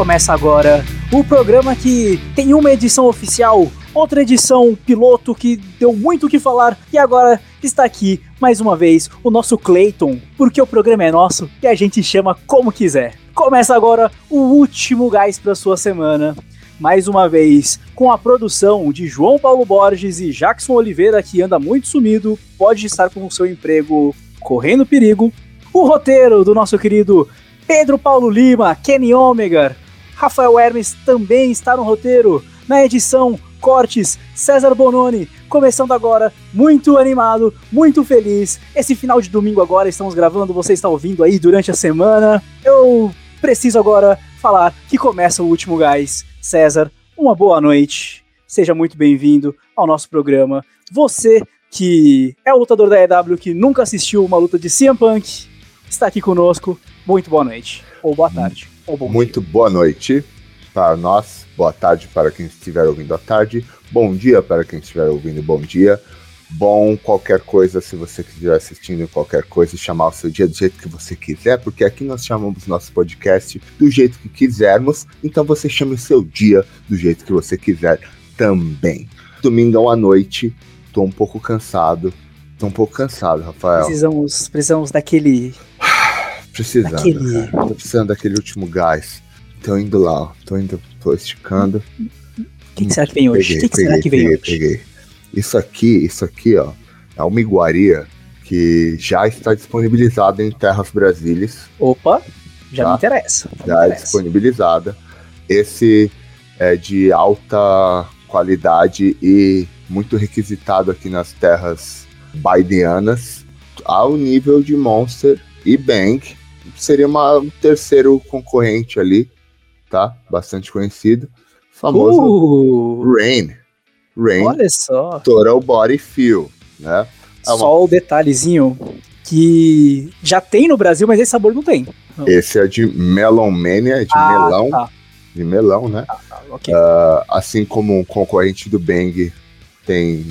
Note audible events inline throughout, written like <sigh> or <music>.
Começa agora o programa que tem uma edição oficial, outra edição piloto que deu muito o que falar e agora está aqui mais uma vez o nosso Clayton, porque o programa é nosso e a gente chama como quiser. Começa agora o último gás para sua semana. Mais uma vez, com a produção de João Paulo Borges e Jackson Oliveira, que anda muito sumido, pode estar com o seu emprego correndo perigo. O roteiro do nosso querido Pedro Paulo Lima, Kenny Omega, Rafael Hermes também está no roteiro. Na edição, cortes, César Bononi, começando agora, muito animado, muito feliz. Esse final de domingo agora estamos gravando, você está ouvindo aí durante a semana. Eu preciso agora falar que começa o último gás. César, uma boa noite. Seja muito bem-vindo ao nosso programa. Você que é o lutador da EW que nunca assistiu uma luta de CM Punk, está aqui conosco. Muito boa noite, ou boa tarde, ou bom Muito boa noite para nós, boa tarde para quem estiver ouvindo à tarde, bom dia para quem estiver ouvindo bom dia, bom qualquer coisa se você estiver assistindo qualquer coisa, chamar o seu dia do jeito que você quiser, porque aqui nós chamamos nosso podcast do jeito que quisermos, então você chame o seu dia do jeito que você quiser também. Domingão à noite, tô um pouco cansado, tô um pouco cansado, Rafael. Precisamos, precisamos daquele Precisando, daquele... cara. Tô precisando daquele último gás. Tô indo lá. Tô indo, tô esticando. O que, que, será que vem hoje? O que, que peguei, será que vem peguei, hoje? Peguei. Isso aqui, isso aqui, ó, é uma iguaria que já está disponibilizada em Terras Brasílias. Opa, já tá? me interessa. Já me é disponibilizada. Esse é de alta qualidade e muito requisitado aqui nas terras baidianas, ao nível de Monster e Bang, seria uma, um terceiro concorrente ali, tá? Bastante conhecido. Famoso uh, Rain. Rain. Olha só. Total Body Feel, né? É uma... Só o detalhezinho que já tem no Brasil, mas esse sabor não tem. Esse é de Melon Mania, de ah, melão. Tá. De melão, né? Ah, tá, okay. uh, assim como um concorrente do Bang tem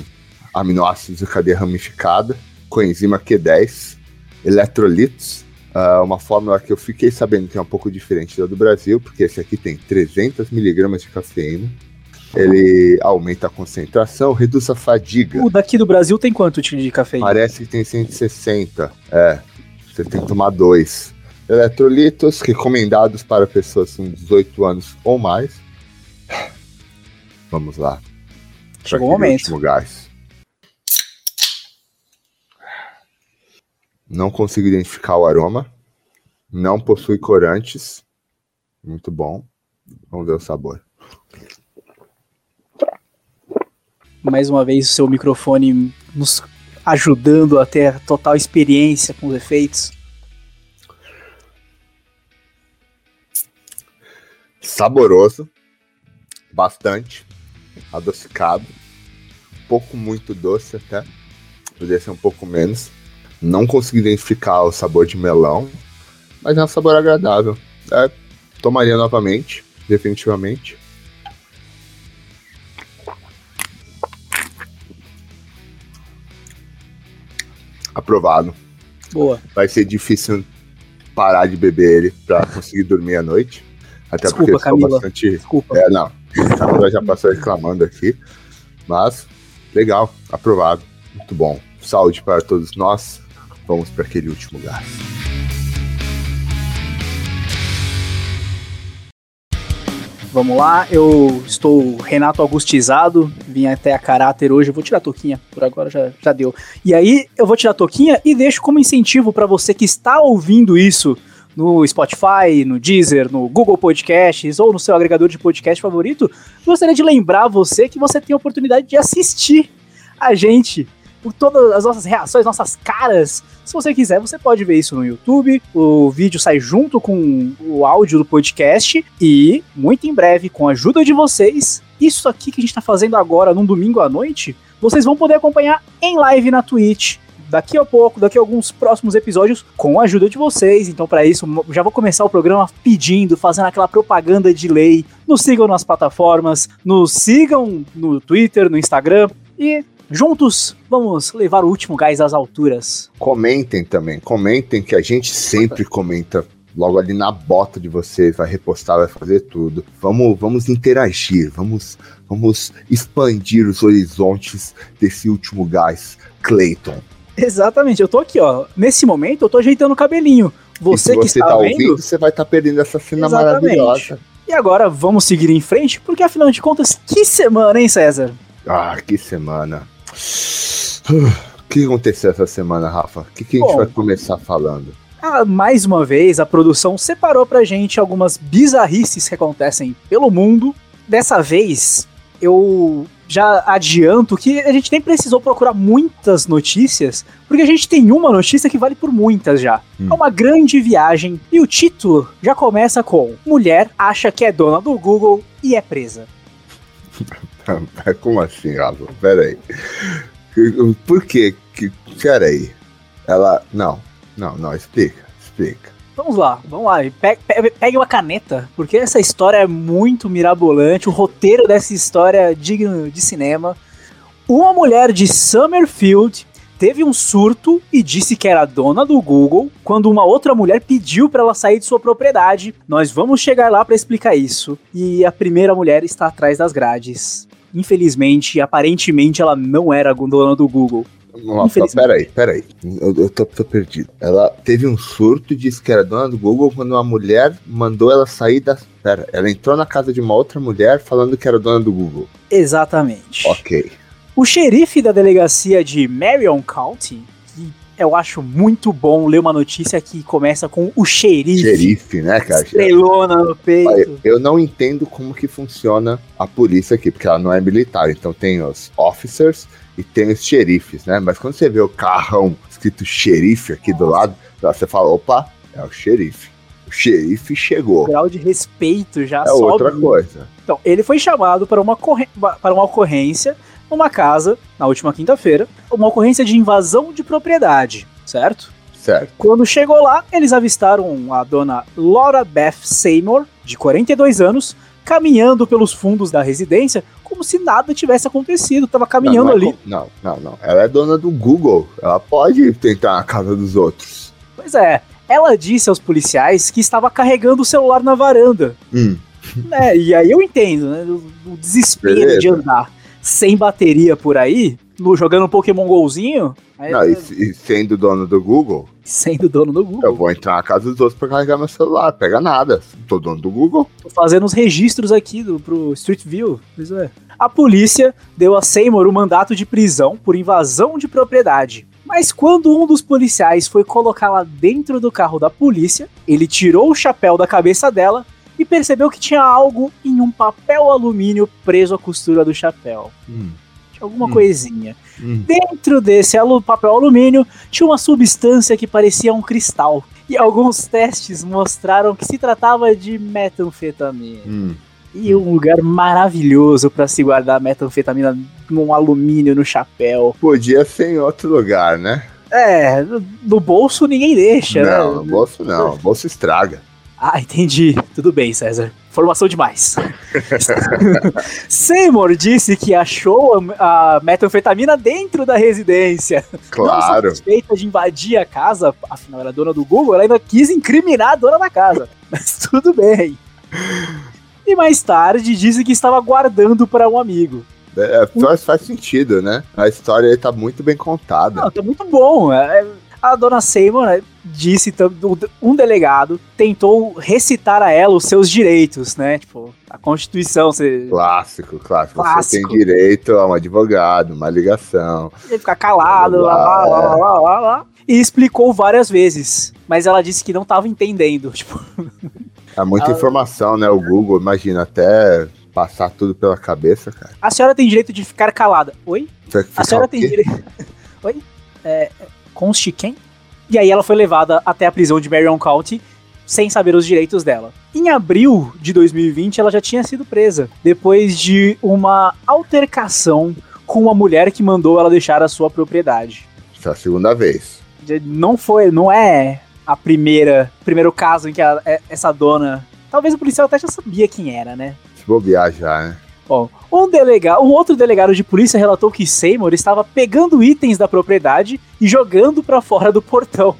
aminoácidos de cadeia ramificada, coenzima Q10, eletrolitos, Uh, uma fórmula que eu fiquei sabendo que é um pouco diferente da do Brasil, porque esse aqui tem 300 miligramas de cafeína. Ele aumenta a concentração, reduz a fadiga. O daqui do Brasil tem quanto de cafeína? Parece que tem 160. É, você tem que tomar dois. Eletrolitos recomendados para pessoas com 18 anos ou mais. Vamos lá. Chegou o momento. Gás. Não consigo identificar o aroma. Não possui corantes. Muito bom. Vamos ver o sabor. Mais uma vez o seu microfone nos ajudando a ter total experiência com os efeitos. Saboroso, bastante adocicado, pouco muito doce até, poderia ser um pouco menos. Não consegui identificar o sabor de melão, mas é um sabor agradável. É, tomaria novamente, definitivamente. Aprovado. Boa. Vai ser difícil parar de beber ele para conseguir dormir à noite. Até Desculpa, porque sou bastante. Desculpa. É, não. A já passou reclamando aqui. Mas, legal, aprovado. Muito bom. Saúde para todos nós vamos para aquele último gás. Vamos lá, eu estou Renato Augustizado, vim até a caráter hoje, eu vou tirar a toquinha, por agora já, já deu. E aí, eu vou tirar a toquinha e deixo como incentivo para você que está ouvindo isso no Spotify, no Deezer, no Google Podcasts ou no seu agregador de podcast favorito, gostaria de lembrar você que você tem a oportunidade de assistir a gente por todas as nossas reações, nossas caras. Se você quiser, você pode ver isso no YouTube. O vídeo sai junto com o áudio do podcast. E, muito em breve, com a ajuda de vocês, isso aqui que a gente está fazendo agora, num domingo à noite, vocês vão poder acompanhar em live na Twitch. Daqui a pouco, daqui a alguns próximos episódios, com a ajuda de vocês. Então, para isso, já vou começar o programa pedindo, fazendo aquela propaganda de lei. Nos sigam nas plataformas, nos sigam no Twitter, no Instagram. E Juntos, vamos levar o último gás às alturas. Comentem também, comentem que a gente sempre comenta logo ali na bota de vocês, vai repostar, vai fazer tudo. Vamos, vamos interagir, vamos, vamos expandir os horizontes desse último gás, Clayton. Exatamente, eu tô aqui, ó. Nesse momento, eu tô ajeitando o cabelinho. Você, se que você está tá vendo, ouvindo, você vai estar perdendo essa cena Exatamente. maravilhosa. E agora vamos seguir em frente, porque afinal de contas, que semana, hein, César? Ah, que semana. O que aconteceu essa semana, Rafa? O que, que a gente vai começar falando? Ah, mais uma vez, a produção separou pra gente algumas bizarrices que acontecem pelo mundo. Dessa vez, eu já adianto que a gente nem precisou procurar muitas notícias, porque a gente tem uma notícia que vale por muitas já. Hum. É uma grande viagem e o título já começa com: Mulher acha que é dona do Google e é presa. <laughs> Como assim, Rafa? Pera aí. Por que que... Pera aí. Ela... Não, não, não, explica, explica. Vamos lá, vamos lá. Pe- pe- Pegue uma caneta, porque essa história é muito mirabolante. O roteiro dessa história é digno de cinema. Uma mulher de Summerfield teve um surto e disse que era dona do Google quando uma outra mulher pediu para ela sair de sua propriedade. Nós vamos chegar lá para explicar isso. E a primeira mulher está atrás das grades. Infelizmente, aparentemente, ela não era a dona do Google. Nossa, peraí, peraí. Eu, eu tô, tô perdido. Ela teve um surto e disse que era dona do Google quando uma mulher mandou ela sair da. Pera, ela entrou na casa de uma outra mulher falando que era dona do Google. Exatamente. Ok. O xerife da delegacia de Marion County, eu acho muito bom ler uma notícia que começa com o xerife, Xerife, né, cara? estrelona no peito. Eu não entendo como que funciona a polícia aqui, porque ela não é militar. Então tem os officers e tem os xerifes, né? Mas quando você vê o carrão escrito xerife aqui do lado, você fala, opa, é o xerife. O xerife O chegou. grau de respeito já É sobe. outra coisa. Então, ele foi chamado para uma, para uma ocorrência numa casa, na última quinta-feira, uma ocorrência de invasão de propriedade, certo? Certo. Quando chegou lá, eles avistaram a dona Laura Beth Seymour, de 42 anos, caminhando pelos fundos da residência como se nada tivesse acontecido. Tava caminhando não, não é ali. com- Não, não, não. Ela é dona do Google. Ela pode tentar na casa dos outros. Pois é. Ela disse aos policiais que estava carregando o celular na varanda. Hum. né? E aí eu entendo, né? O, o desespero Beleza. de andar sem bateria por aí, no- jogando um Pokémon Golzinho, Não, e, e sendo dono do Google, sendo dono do Google. eu vou entrar na casa dos outros pra carregar meu celular. Pega nada. Tô dono do Google. Tô fazendo os registros aqui do, pro Street View. Pois é. A polícia deu a Seymour o mandato de prisão por invasão de propriedade. Mas quando um dos policiais foi colocá-la dentro do carro da polícia, ele tirou o chapéu da cabeça dela e percebeu que tinha algo em um papel alumínio preso à costura do chapéu. Hum. Tinha alguma Hum. coisinha. Hum. Dentro desse papel alumínio tinha uma substância que parecia um cristal. E alguns <laughs> testes mostraram que se tratava de metanfetamina. Hum. E um lugar maravilhoso pra se guardar metanfetamina num alumínio no chapéu. Podia ser em outro lugar, né? É, no- bolso ninguém deixa, não, né? no bolso não. O bolso estraga. Ah, entendi. Tudo bem, César. Informação demais. <laughs> Seymour disse que achou a, a metanfetamina dentro da residência. Não Claro. suspeita de invadir a casa, afinal era dona do Google, ela ainda quis incriminar a dona da casa. <laughs> Mas tudo bem. E mais tarde disse que estava guardando para um amigo. É, faz, faz sentido, né? A história aí tá muito bem contada. Não, tá muito bom. é, A dona Seymour disse, um delegado tentou recitar a ela os seus direitos, né? Tipo, a Constituição, você Clássico, clássico. Você Clássico. tem direito a um advogado, uma ligação. ele ficar calado, lá, lá, lá, lá, lá, lá. E explicou várias vezes. Mas ela disse que não tava entendendo. <laughs> Tipo, É muita Ah. informação, né? O Google, imagina, até passar tudo pela cabeça, cara. a senhora tem direito de ficar calada. Oi? Vai A ficar senhora tem direito. <laughs> Oi? É, conste quem? E aí ela foi levada até a prisão de Marion County sem saber os direitos dela. Em abril de 2020, ela já tinha sido presa depois de uma altercação com uma mulher que mandou ela deixar a sua propriedade. Essa é a segunda vez. Não foi, não é a primeira, primeiro caso em que a- é- essa dona, talvez o policial até já sabia quem era, né? Se bobear já, né? Bom, um, delega um outro delegado de polícia relatou que Seymour estava pegando itens da propriedade e jogando pra fora do portão.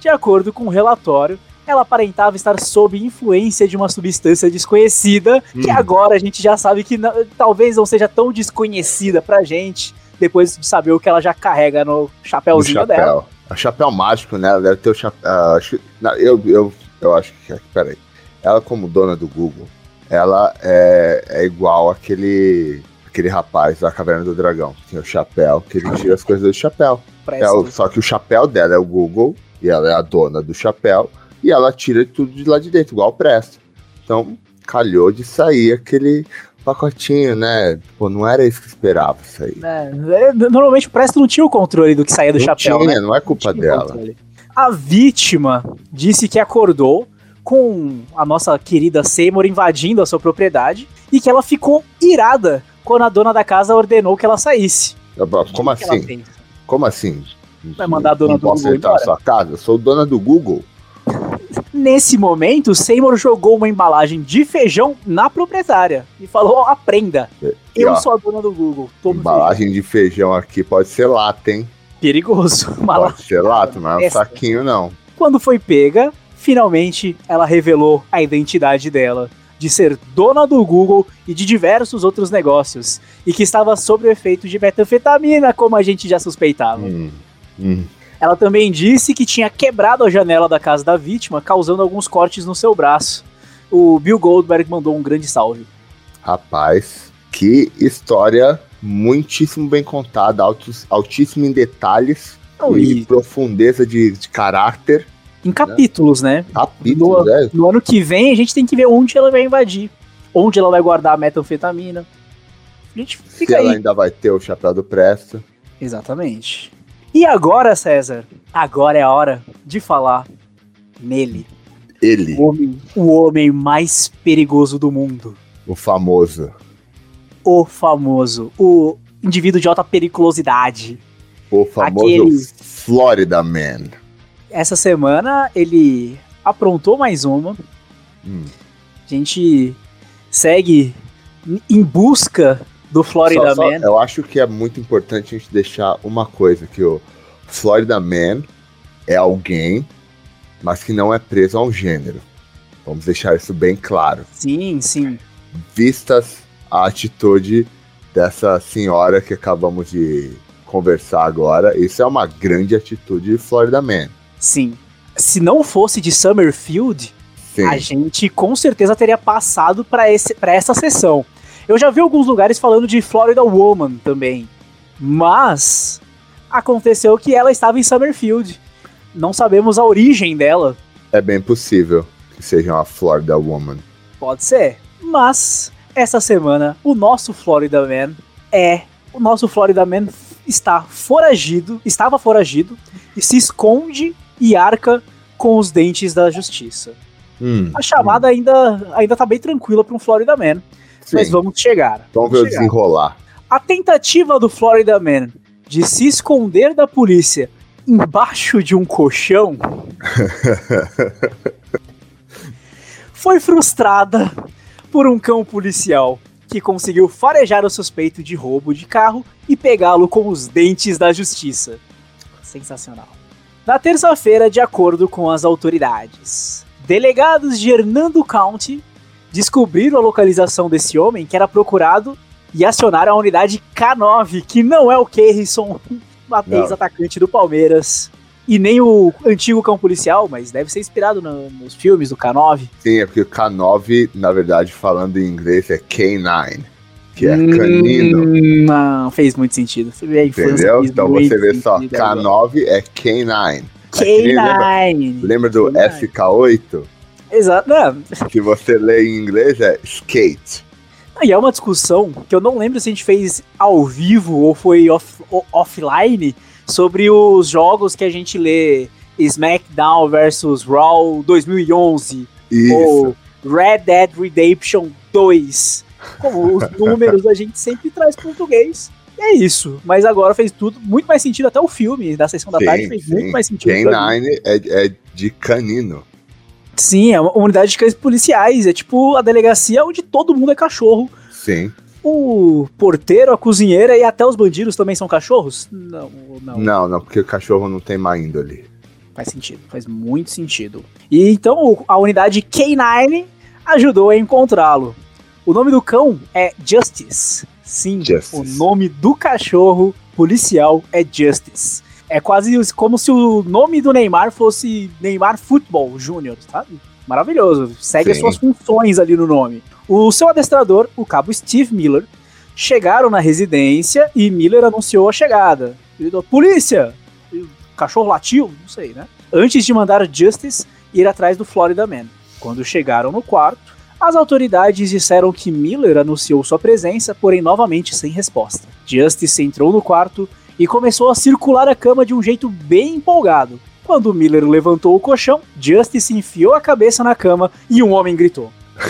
De acordo com o relatório, ela aparentava estar sob influência de uma substância desconhecida, que Hum. agora a gente já sabe que não- talvez não seja tão desconhecida pra gente, depois de saber o que ela já carrega no chapéuzinho dela. chapéu. O chapéu mágico, né? Ela deve ter o chapéu. ah, acho, que- não, eu, eu, eu acho que. Peraí. Ela, como dona do Google, ela é, é igual aquele. Aquele rapaz da Caverna do Dragão. que Tem o chapéu, que ele tira as coisas do chapéu. É o- só que o chapéu dela é o Google, e ela é a dona do chapéu, e ela tira tudo de lá de dentro, igual o Presto. Então, calhou de sair aquele pacotinho, né? Pô, não era isso que esperava sair. É, é, normalmente o Presto não tinha o controle do que saía do não chapéu, tinha, né? não é culpa Tinha dela. A vítima disse que acordou com a nossa querida Seymour invadindo a sua propriedade e que ela ficou irada quando a dona da casa ordenou que ela saísse. Como que assim? pensa? Como assim? Vai mandar a dona não do posso Google entrar na sua casa? Sou dona do Google. Nesse momento, Seymour jogou uma embalagem de feijão na proprietária e falou: aprenda. E, Eu ó, sou a dona do Google. Embalagem de feijão aqui pode ser lata, hein? feijão. Perigoso. <laughs> Uma Pode ser lata, mas não é um saquinho, não. Quando foi pega, finalmente ela revelou a identidade dela, de ser dona do Google e de diversos outros negócios, e que estava sob o efeito de metanfetamina, como a gente já suspeitava. Hum, hum. Ela também disse que tinha quebrado a janela da casa da vítima, causando alguns cortes no seu braço. O Bill Goldberg mandou um grande salve. Rapaz, que história muitíssimo bem contada, altos, altíssimo em detalhes Não, e e profundeza de, de caráter. Em capítulos, né? Capítulo, né? No ano que vem, a gente tem que ver onde ela vai invadir, onde ela vai guardar a metanfetamina. A gente Se fica aí. ela ainda vai ter o chapéu do Presto. Exatamente. E agora, César? Agora é a hora de falar nele. Ele, O homem, o homem mais perigoso do mundo. o famoso. O famoso. O indivíduo de alta periculosidade. O famoso Aquele- Florida Man. Essa semana ele aprontou mais uma. Hum. A gente segue em busca do Florida Só- só- Man. eu acho que é muito importante a gente deixar uma coisa, que o Florida Man é alguém, mas que não é preso a um gênero. Vamos deixar isso bem claro. Sim, sim. Vistas a atitude dessa senhora que acabamos de conversar agora, isso é uma grande atitude de Florida Man. Sim. Se não fosse de Summerfield, Sim. a gente com certeza teria passado para essa sessão. Eu já vi alguns lugares falando de Florida Woman também, mas aconteceu que ela estava em Summerfield. Não sabemos a origem dela, É bem possível que seja uma Florida Woman. pode ser, mas essa semana o nosso Florida Man é o nosso Florida Man está foragido, estava foragido e se esconde e arca com os dentes da justiça. Hum, A chamada ainda ainda tá bem tranquila para um Florida Man. sim. Mas vamos chegar. Vamos ver chegar. desenrolar. A tentativa do Florida Man de se esconder da polícia embaixo de um colchão <laughs> foi frustrada por um cão policial que conseguiu farejar o suspeito de roubo de carro e pegá-lo com os dentes da justiça. Sensacional. Na terça-feira, de acordo com as autoridades, delegados de Hernando County descobriram a localização desse homem que era procurado e acionaram a unidade K9, que não é o Kerrison, <laughs> Não. ex-atacante do Palmeiras, e nem o antigo cão policial, mas deve ser inspirado no- nos filmes do K9. Sim, é porque o K9, na verdade, falando em inglês, é K9, que é canino. Hum, Não, fez muito sentido. A infância Entendeu? Então você vê só, sentido agora. K9 é K9. Lembra, K9. lembra do K9. FK8? Exato. Que você lê em inglês é skate. E é uma discussão que eu não lembro se a gente fez ao vivo ou foi off- offline sobre os jogos que a gente lê SmackDown versus Raw 2011 Isso. ou Red Dead Redemption 2. Como os <laughs> números a gente sempre traz português. E é isso. Mas agora fez tudo muito mais sentido. Até o filme da sessão da Sim, tarde fez sim. muito mais sentido. pra mim. K9 é, é de canino. Sim, é uma unidade de cães policiais. É tipo a delegacia onde todo mundo é cachorro. Sim. O porteiro, a cozinheira e até os bandidos também são cachorros? Não, não. Não, não, porque o cachorro não tem má índole. Faz sentido, faz muito sentido. E então a unidade K9 ajudou a encontrá-lo. O nome do cão é Justice. Sim, Justice. o nome do cachorro policial é Justice. É quase como se o nome do Neymar fosse Neymar Football Júnior, sabe? Maravilhoso. Segue as Sim. suas funções ali no nome. O seu adestrador, o cabo Steve Miller, chegaram na residência e Miller anunciou a chegada. Ele gritou, polícia! O cachorro latiu? Não sei, né? Antes de mandar Justice ir atrás do Florida Man. Quando chegaram no quarto, as autoridades disseram que Miller anunciou sua presença, porém novamente sem resposta. Justice entrou no quarto e começou a circular a cama de um jeito bem empolgado. Quando Miller levantou o colchão, Justice enfiou a cabeça na cama e um homem gritou. <laughs>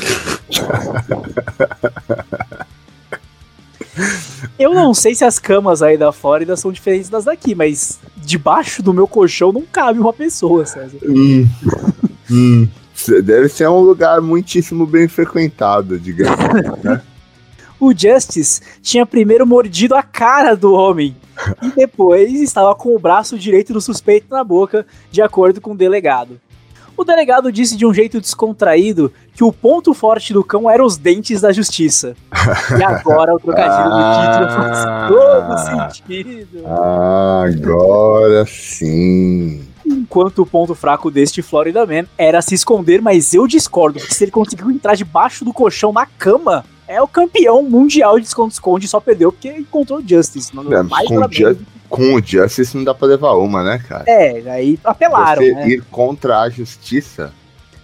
Eu não sei se as camas aí da Flórida são diferentes das daqui, mas debaixo do meu colchão não cabe uma pessoa, César. Hum. Hum. Deve ser um lugar muitíssimo bem frequentado, digamos. né? <laughs> O Justice tinha primeiro mordido a cara do homem e depois estava com o braço direito do suspeito na boca, de acordo com o delegado. O delegado disse de um jeito descontraído que o ponto forte do cão eram os dentes da justiça. E agora o trocadilho do título faz todo sentido. Ah, agora sim. Enquanto o ponto fraco deste Florida Man era se esconder, mas eu discordo, porque se ele conseguiu entrar debaixo do colchão na cama, é o campeão mundial de esconde-esconde, só perdeu porque encontrou o Justice. Não, É, mais com o Ju-. Com o Justice não dá pra levar uma, né, cara? É, aí apelaram, Você né? ir contra a justiça.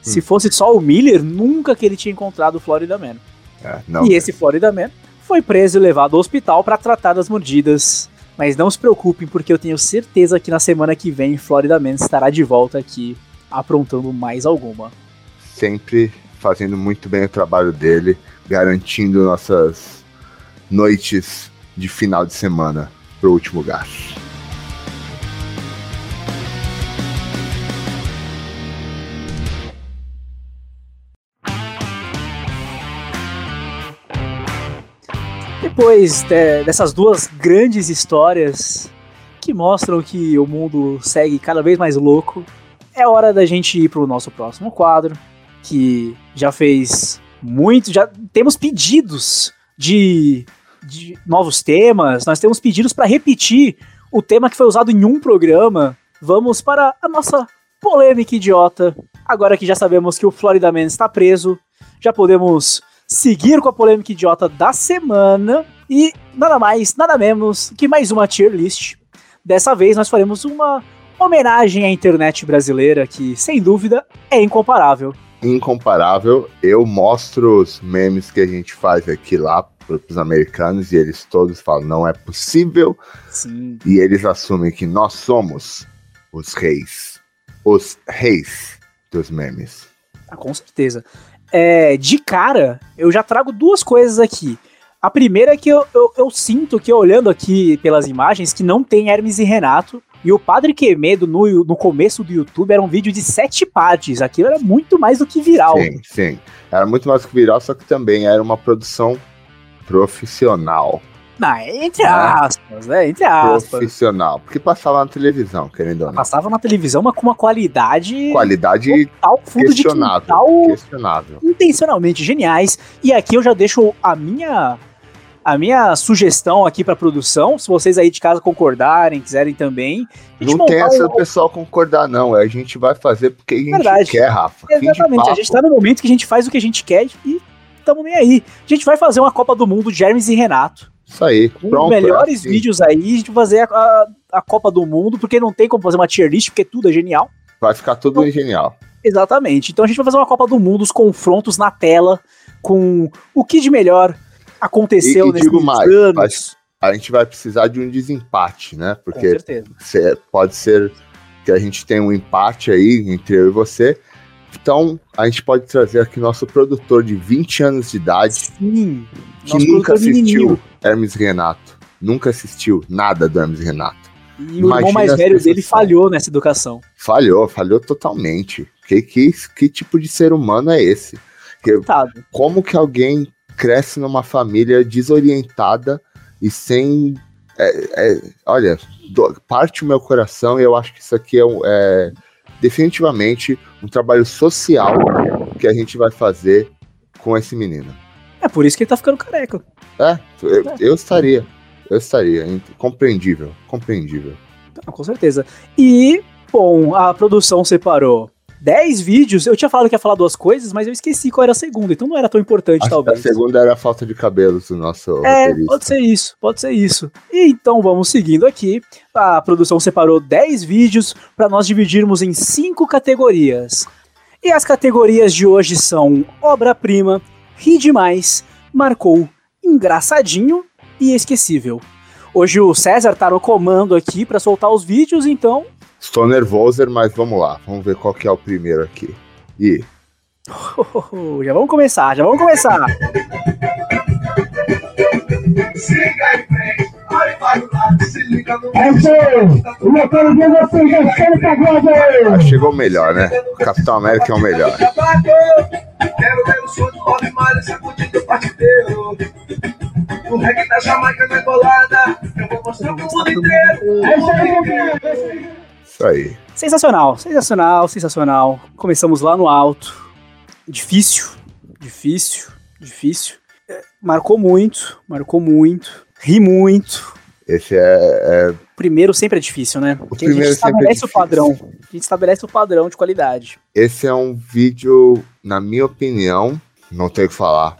Se fosse só o Miller, nunca que ele tinha encontrado o Florida Man. É, não. E esse Florida Man foi preso e levado ao hospital para tratar das mordidas. Mas não se preocupem, porque eu tenho certeza que na semana que vem Florida Man estará de volta aqui, aprontando mais alguma. Sempre fazendo muito bem o trabalho dele, garantindo nossas noites de final de semana pro último gás. Depois de- dessas duas grandes histórias que mostram que o mundo segue cada vez mais louco, é hora da gente ir pro nosso próximo quadro, que já fez muito, já temos pedidos de, de novos temas, nós temos pedidos para repetir o tema que foi usado em um programa. Vamos para a nossa polêmica idiota. Agora que já sabemos que o Florida Man está preso, já podemos seguir com a polêmica idiota da semana e nada mais, nada menos que mais uma tier list. Dessa vez nós faremos uma homenagem à internet brasileira que, sem dúvida, é incomparável. Incomparável, eu mostro os memes que a gente faz aqui lá pros americanos e eles todos falam, não é possível, Sim. e eles assumem que nós somos os reis. Os reis dos memes. Ah, com certeza. É, de cara, eu já trago duas coisas aqui. A primeira é que eu, eu, eu sinto que, olhando aqui pelas imagens, que não tem Hermes e Renato. E o Padre Quemedo, no, no começo do YouTube, era um vídeo de sete partes. Aquilo era muito mais do que viral. Sim, sim. Era muito mais que viral, só que também era uma produção profissional. Não, entre Né? aspas, né? Entre aspas. Profissional. Porque passava na televisão, querendo ou não. Passava na televisão, mas com uma qualidade Qualidade total, fundo de questionável. quintal, Questionável. intencionalmente geniais. E aqui eu já deixo a minha a minha sugestão aqui pra produção, se vocês aí de casa concordarem, quiserem também. Não tem essa um- pessoal concordar, não. A gente vai fazer porque a gente Verdade. quer, Rafa. De Exatamente, a gente tá no momento que a gente faz o que a gente quer e tamo nem aí. A gente vai fazer uma Copa do Mundo de Hermes e Renato. Isso aí. Um Pronto. dos melhores é assim. vídeos aí, vai fazer a, a, a Copa do Mundo, porque não tem como fazer uma tier list, porque tudo é genial. Vai ficar tudo genial. Exatamente. Então a gente vai fazer uma Copa do Mundo, os confrontos na tela, com o que de melhor aconteceu E- e nesses digo mais, anos. A gente vai precisar de um desempate, né? Com Porque certeza. cê- pode ser que a gente tenha um empate aí entre eu e você. Então, a gente pode trazer aqui nosso produtor de 20 anos de idade, Sim. que nunca assistiu menininho. Hermes Renato. Nunca assistiu nada do Hermes Renato. E o irmão Imagina mais velho dele falhou nessa educação. Falhou, falhou totalmente. Que, que, que tipo de ser humano é esse? Coitado. Como que alguém cresce numa família desorientada e sem. é- é- olha, do- parte o meu coração e eu acho que isso aqui é, é, definitivamente um trabalho social que a gente vai fazer com esse menino. É por isso que ele tá ficando careca. É, eu, eu estaria. Eu estaria. Compreendível. Compreendível. Com certeza. E, bom, a produção separou 10 vídeos. Eu tinha falado que ia falar duas coisas, mas eu esqueci qual era a segunda, então não era tão importante, Acho talvez. A segunda era a falta de cabelos do nosso É, roteirista. pode ser isso, pode ser isso. E então vamos seguindo aqui. A produção separou 10 vídeos para nós dividirmos em cinco categorias. E as categorias de hoje são obra-prima, ri demais, marcou, engraçadinho e esquecível. Hoje o César tá no comando aqui para soltar os vídeos, então. Estou nervoso, mas vamos lá. Vamos ver qual que é o primeiro aqui. E. <laughs> já vamos começar, já vamos começar. Siga em frente, olhe para o lado, se liga no. É isso! Eu quero ver vocês dançando pagode! Ah, chegou o melhor, né? O Capitão América é o melhor. Quero ver o som do Bob Marley sacudindo o partideiro. O reggae da Jamaica na colada. Eu vou mostrar pro mundo inteiro. Isso aí. Sensacional, sensacional, sensacional. Começamos lá no alto. Difícil, difícil, difícil. É, marcou muito, marcou muito. Ri muito. Esse é, é... Primeiro sempre é difícil, né? Porque a gente é estabelece é o padrão. A gente estabelece o padrão de qualidade. Esse é um vídeo, na minha opinião, não tenho o que falar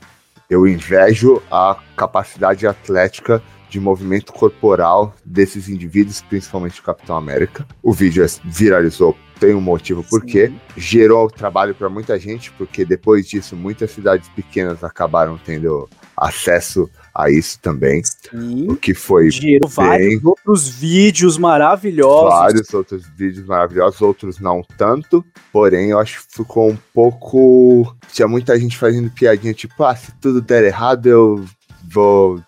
eu invejo a capacidade atlética de movimento corporal desses indivíduos, principalmente o Capitão América. O vídeo viralizou, tem um motivo porque gerou trabalho para muita gente, porque depois disso muitas cidades pequenas acabaram tendo acesso a isso também. Sim. O que foi. Gerou vários outros vídeos maravilhosos. Vários outros vídeos maravilhosos, outros não tanto. Porém, eu acho que ficou um pouco. Tinha muita gente fazendo piadinha, tipo, ah, se tudo der errado, eu vou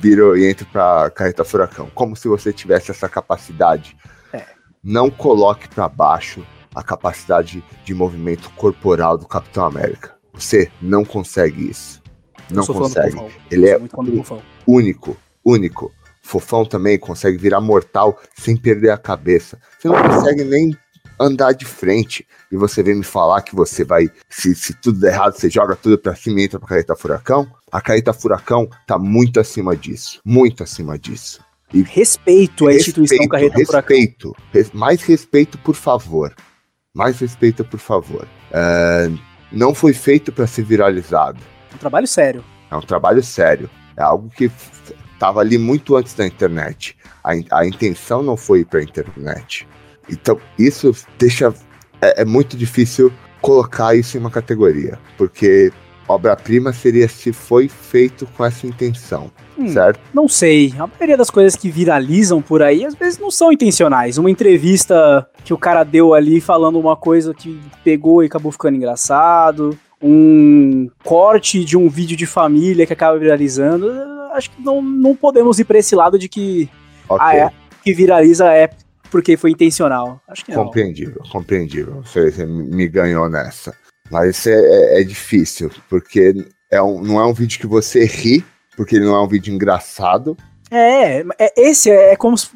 viro e entro pra carreta furacão. Como se você tivesse essa capacidade. É. Não coloque para baixo a capacidade de movimento corporal do Capitão América. Você não consegue isso. Não consegue. Ele é único, único. Fofão também consegue virar mortal sem perder a cabeça. Você não consegue nem andar de frente e você vem me falar que você vai, se, se tudo der errado, você joga tudo pra cima e entra pra carreta furacão. A carreta furacão tá muito acima disso. Muito acima disso. E respeito à instituição carreta respeito, furacão. Res, mais respeito, por favor. Mais respeito, por favor. Uh, não foi feito para ser viralizado. Um trabalho sério. É um trabalho sério. É algo que estava ali muito antes da internet. A, a intenção não foi para a internet. Então, isso deixa. É, é, muito difícil colocar isso em uma categoria. Porque obra-prima seria se foi feito com essa intenção. Hum, certo? Não sei. A maioria das coisas que viralizam por aí, às vezes não são intencionais. Uma entrevista que o cara deu ali falando uma coisa que pegou e acabou ficando engraçado um corte de um vídeo de família que acaba viralizando, acho que não, não podemos ir para esse lado de que okay. a é, que viraliza é porque foi intencional. Acho que não. Compreendível, compreendível. Você, você me ganhou nessa. Mas é, é, é difícil, porque é um, não é um vídeo que você ri, porque ele não é um vídeo engraçado. É, é esse é, é como se.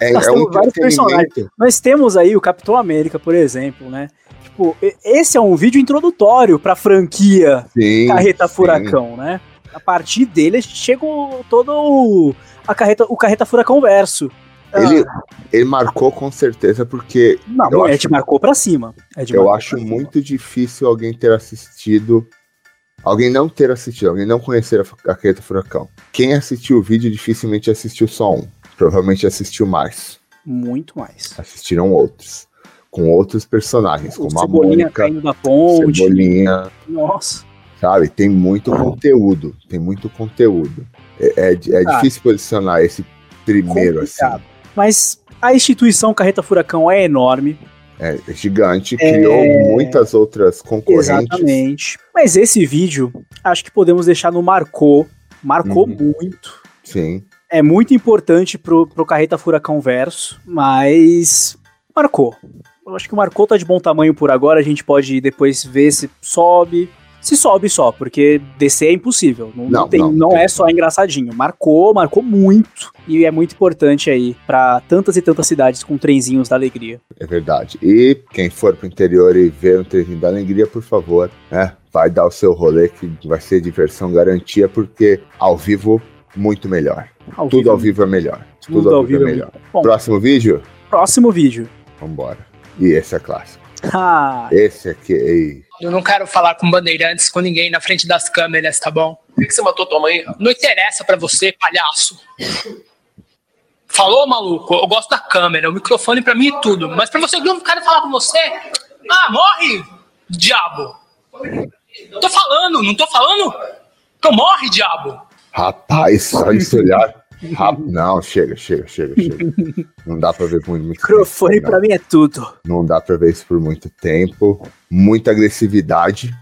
É, nós é temos um vários personagens. Nós temos aí o Capitão América, por exemplo, né? tipo, esse é um vídeo introdutório pra franquia sim, Carreta sim. Furacão, né? A partir dele chegou todo o, a carreta, o Carreta Furacão verso. Ele, ah. ele marcou com certeza porque. Não, acho, marcou pra cima. É eu acho muito difícil alguém ter assistido. Alguém não ter assistido, alguém não conhecer a, a Carreta Furacão. Quem assistiu o vídeo dificilmente assistiu só um. Provavelmente assistiu mais. Muito mais. Assistiram outros com outros personagens, o como Cebolinha a Mônica, da ponte. Cebolinha. Nossa. Sabe, tem muito conteúdo, tem muito conteúdo. É, é, é ah, difícil posicionar esse primeiro complicado. assim. Mas a instituição Carreta Furacão é enorme. É, é gigante, é... criou muitas outras concorrentes. Exatamente. Mas esse vídeo, acho que podemos deixar no marcou. Marcou uhum. muito. Sim. É muito importante pro, pro Carreta Furacão Verso, mas marcou. Eu acho que o Marcou tá de bom tamanho por agora, a gente pode depois ver se sobe. Se sobe só, porque descer é impossível. Não, não, tem, não, não, é só engraçadinho. Marcou, marcou muito. E é muito importante aí pra tantas e tantas cidades com trenzinhos da alegria. É verdade. E quem for pro interior e ver um trezinho da alegria, por favor, né? Vai dar o seu rolê que vai ser diversão garantia, porque ao vivo, muito melhor. Ao Tudo ao vivo é melhor. Tudo, ao vivo é melhor. Bom, Próximo vídeo? próximo vídeo. Vambora. E esse é clássico. Ah, Esse aqui. ei, Eu não quero falar com bandeirantes, com ninguém na frente das câmeras, tá bom? Por que, que você matou tua mãe? Não interessa pra você, palhaço. Falou, maluco? Eu gosto da câmera, o microfone pra mim é tudo. Mas pra você que não quero falar com você, ah, morre, diabo. Tô falando, não tô falando? Então morre, diabo. Rapaz, só esse olhar. Não, chega, chega, chega, chega. Não dá pra ver por muito microfone tempo. pra mim é tudo. Não, não dá pra ver isso por muito tempo. Muita agressividade.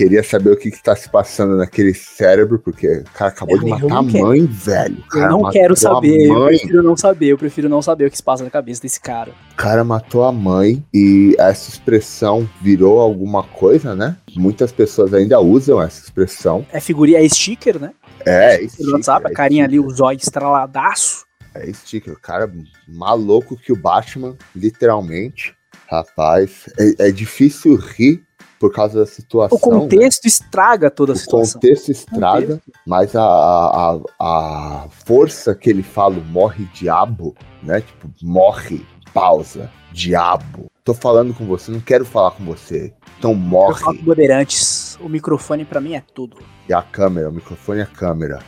Queria saber o que, que tá se passando naquele cérebro, porque o cara acabou Eu de matar a mãe, velho. O Eu não quero saber, eu prefiro não saber, eu prefiro não saber o que se passa na cabeça desse cara. O cara matou a mãe e essa expressão virou alguma coisa, né? Muitas pessoas ainda usam essa expressão. É figurinha, é sticker, né? É, No WhatsApp, a carinha ali, os olhos estraladaço. É sticker, o cara maluco que o Batman, literalmente. Rapaz, é, é difícil rir por causa da situação. O contexto estraga toda a né? O situação. contexto estraga, mas a, a, a força que ele fala, morre diabo, né? Tipo, morre, pausa, diabo. Tô falando com você, não quero falar com você. Então Eu falo morre. Bandeirantes, o microfone pra mim é tudo. E a câmera, o microfone e a câmera.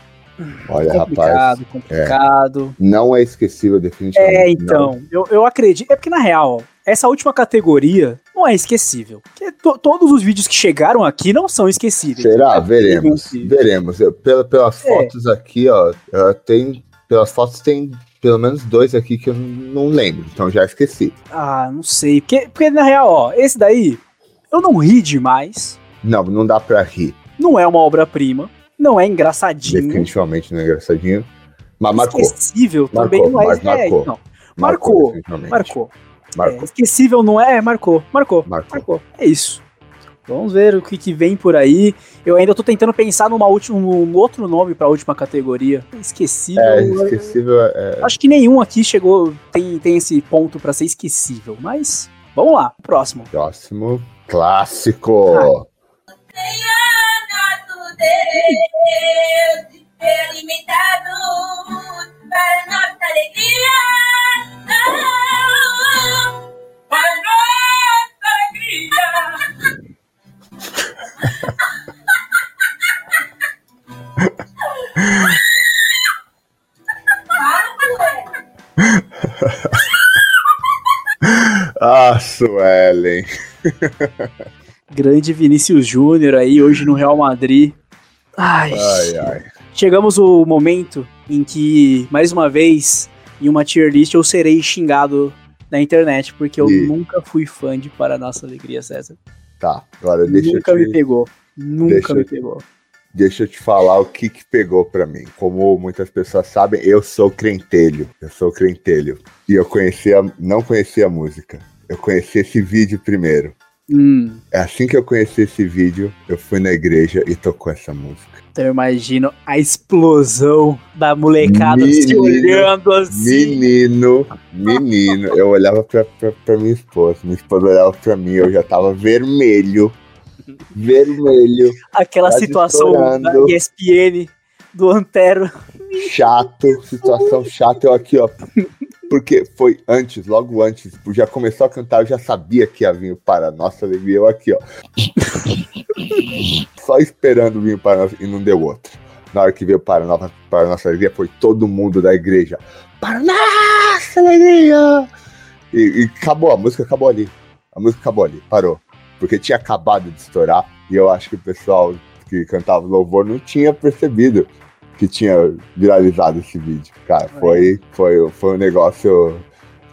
Olha, rapaz, complicado, complicado. não é esquecível, definitivamente. É, não. então, eu, eu acredito. É porque, na real, essa última categoria não é esquecível. To- todos os vídeos que chegaram aqui não são esquecíveis. Será? É, Veremos. Veremos. Eu, pela, pelas É. fotos aqui, ó, tenho. Pelas fotos tem pelo menos dois aqui que eu não lembro, então já esqueci. Ah, não sei. Porque, porque, na real, ó, esse daí, eu não ri demais. Não, não dá pra rir. Não é uma obra-prima. Não é engraçadinho. Definitivamente não é engraçadinho. Mas marcou. Esquecível também Marcou, não é. mas marcou. é, não. Marcou. Marcou. Marcou. É, esquecível não é? Marcou. Marcou. Marcou. Marcou. É isso. Vamos ver o que, que vem por aí. Eu ainda tô tentando pensar numa última, num outro nome pra última categoria. Esquecível. É, esquecível é. Acho que nenhum aqui chegou, tem, tem esse ponto pra ser esquecível. Mas vamos lá, próximo. Próximo. Clássico. nosso Deus, alimentado para nossa alegria. Para nossa alegria. Ah, Suelen. Grande Vinícius Júnior aí, hoje no Real Madrid. Ai, Ai, ai. chegamos o momento em que, mais uma vez, em uma tier list, eu serei xingado na internet, porque eu E- nunca fui fã de Para Nossa Alegria, César. Tá, agora deixa nunca eu te... me pegou. Nunca deixa me pegou. Deixa eu te falar o que que pegou pra mim. Como muitas pessoas sabem, eu sou crentelho. Eu sou crentelho. E eu conhecia, não conhecia a música. Eu conheci esse vídeo primeiro. Hum, É assim que eu conheci esse vídeo, eu fui na igreja e tocou essa música. então eu imagino a explosão da molecada se Menino, olhando assim. Menino, <laughs> menino, eu olhava pra, pra, pra minha esposa, minha esposa olhava pra mim, eu já tava vermelho. Vermelho, Aquela situação da estourando. ESPN do Antero. chato, situação chata, eu aqui, ó. Porque foi antes, logo antes, já começou a cantar, eu já sabia que ia vir para nossa alegria, eu aqui, ó. <laughs> Só esperando vir para nossa, e não deu outro. Na hora que veio para nossa, para nossa alegria, foi todo mundo da igreja. Para nossa alegria! E, e acabou, a música acabou ali. A música acabou ali, parou. Porque tinha acabado de estourar e eu acho que o pessoal que cantava louvor não tinha percebido que tinha viralizado esse vídeo. Cara, foi, foi, foi um negócio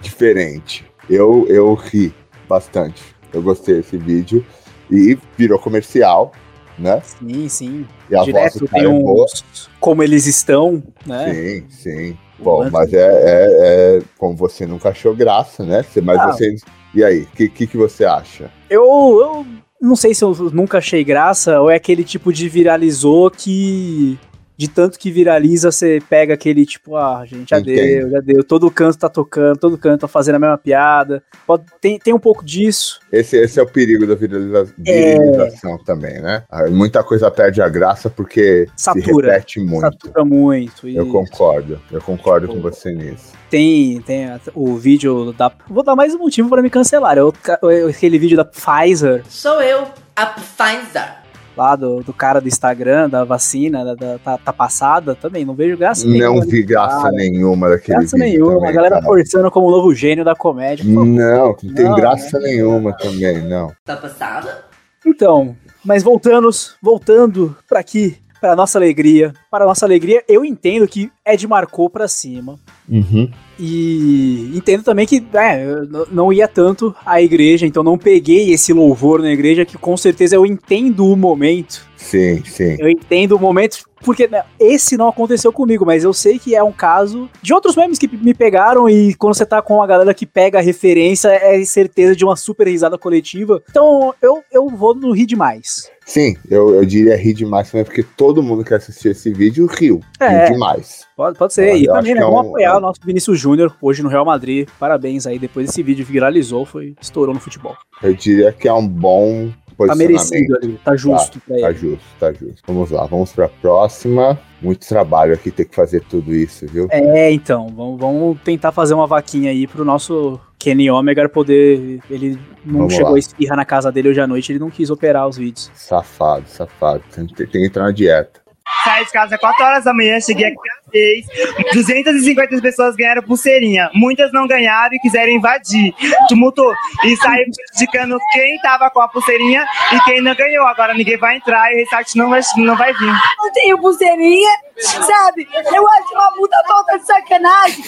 diferente. Eu, eu ri bastante. Eu gostei desse vídeo. E virou comercial, né? Sim, sim. E a voz Direto do tem é boa. uns. Como eles estão, né? Sim, sim. Bom, mas é, é, é como você nunca achou graça, né? Mas Ah. você. E aí, o que, que, que você acha? Eu, eu Não sei se eu nunca achei graça ou é aquele tipo de viralizou que. De tanto que viraliza, você pega aquele tipo, ah, gente, já Entendo. deu, já deu. Todo canto tá tocando, todo canto tá fazendo a mesma piada. Pode, tem, tem um pouco disso. Esse, esse é o perigo da viraliza- É. viralização também, né? Ah, Muita coisa perde a graça porque Satura. se repete muito. Satura muito. Eu concordo, eu concordo com Pô. você nisso. Tem, tem o vídeo da. Vou dar mais um motivo pra me cancelar. É é aquele vídeo da Pfizer, Sou eu, a Pfizer. Lá do, do cara do Instagram, da vacina, da, da- tá, tá passada, também. Não vejo graça Não nenhuma. vi graça cara. nenhuma daquele Graça vídeo nenhuma. também, a galera cara. forçando como o novo gênio da comédia. Pô, Não, não tem Não, graça nenhuma também, não. Tá passada? Então, mas voltando, voltando pra aqui, pra nossa alegria. Para nossa alegria, eu entendo que Ed marcou pra cima. Uhum. E entendo também que é, eu não ia tanto à igreja, então não peguei esse louvor na igreja, que com certeza eu entendo o momento. Sim, sim. Eu entendo o momento, porque né, esse não aconteceu comigo, mas eu sei que é um caso de outros memes que me pegaram e quando você tá com a galera que pega a referência, é certeza de uma super risada coletiva. Então eu, eu vou no rir demais. Sim, eu, eu diria rir demais também, porque todo mundo que assistiu esse vídeo riu. É. Riu demais. Pode, pode ser. Olha, e também, né? é Vamos um- apoiar é um- o nosso Vinícius Júnior hoje no Real Madrid. Parabéns aí. Depois desse vídeo viralizou, foi estourou no futebol. Eu diria que é um bom Tá merecido ali, tá justo pra Tá ele. justo, tá justo. Vamos lá, vamos pra próxima. Muito trabalho aqui ter que fazer tudo isso, viu? É, então, vamos, vamos tentar fazer uma vaquinha aí pro nosso Kenny Omega poder. Ele não Vamos chegou lá. a espirrar na casa dele hoje à noite, ele não quis operar os vídeos. Safado, safado. Tem, tem que entrar na dieta. Saí de casa às 4 horas da manhã, cheguei aqui às 6. 250 pessoas ganharam pulseirinha. Muitas não ganharam e quiseram invadir. Tumultuou. E saiu indicando quem tava com a pulseirinha e quem não ganhou. Agora ninguém vai entrar e o restart não vai, não vai vir. não tenho pulseirinha, sabe? Eu acho uma puta falta de sacanagem.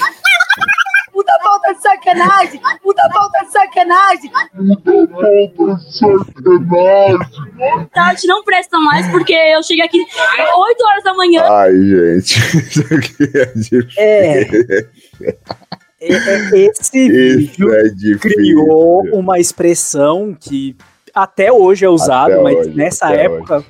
Puta falta de sacanagem. Puta falta de sacanagem. Tati não presta mais porque eu cheguei aqui 8 horas da manhã. Ai, gente, <laughs> isso aqui é difícil. É. É, é, Esse Isso vídeo é criou uma expressão que até hoje é usada, mas hoje, nessa época.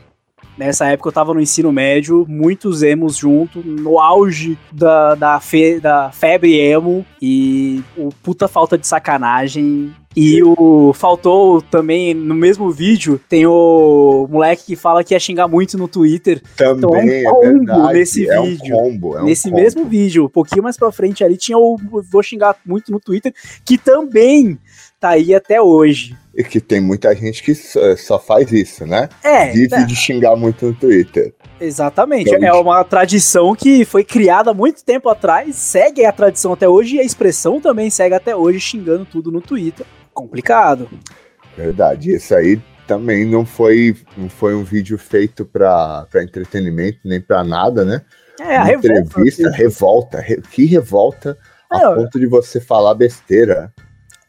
Nessa época eu tava no ensino médio, muitos emos junto, no auge da, da, fe- da febre emo, e o puta falta de sacanagem. E o faltou também, no mesmo vídeo, tem o moleque que fala que ia xingar muito no Twitter. Também Então, é um é combo verdade. nesse é vídeo. um combo. É um Nesse combo. mesmo vídeo, um pouquinho mais pra frente ali, tinha o Vou Xingar Muito no Twitter, que também tá aí até hoje. E que tem muita gente que só, só faz isso, né? É, Vive é, de xingar muito no Twitter. exatamente. Então, É uma tradição que foi criada muito tempo atrás, segue a tradição até hoje e a expressão também segue até hoje, xingando tudo no Twitter. Complicado. Verdade. Isso aí também não foi, não foi um vídeo feito pra, pra entretenimento, nem pra nada, né? É, a revolta. entrevista, revolta. re- que revolta a Não, ponto de você falar besteira.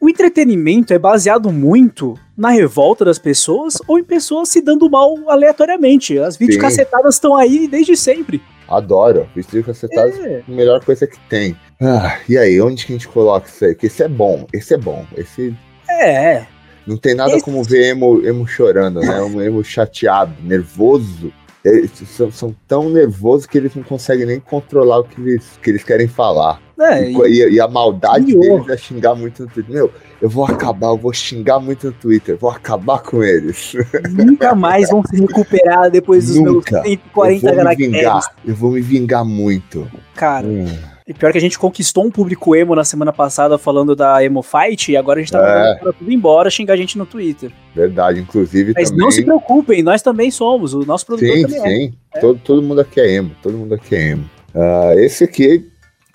O entretenimento é baseado muito na revolta das pessoas ou em pessoas se dando mal aleatoriamente. As videocacetadas estão aí desde sempre. Adoro. Vídeo cacetado É. a melhor coisa que tem. Ah, e aí, onde que a gente coloca isso aí? Porque esse é bom, esse é bom. Esse É, não tem nada Esse- como ver emo, emo chorando, né? Um emo chateado, nervoso. Eles são, são tão nervosos que eles não conseguem nem controlar o que eles, que eles querem falar. É, E, e- a maldade Pior. deles é xingar muito no Twitter. Meu, eu vou acabar, eu vou xingar muito no Twitter, vou acabar com eles. nunca mais vão se recuperar depois dos Nunca. meus 140 eu vou me vingar, eu vou me vingar muito. Cara, Hum. e pior que a gente conquistou um público emo na semana passada falando da Emo Fight e agora a gente tá É. pra tudo embora xingar a gente no Twitter. Verdade, inclusive Mas também. não se preocupem, nós também somos, o nosso produtor Sim, também é. sim. Todo, todo mundo aqui é emo. Todo mundo aqui é emo. Ah, esse aqui,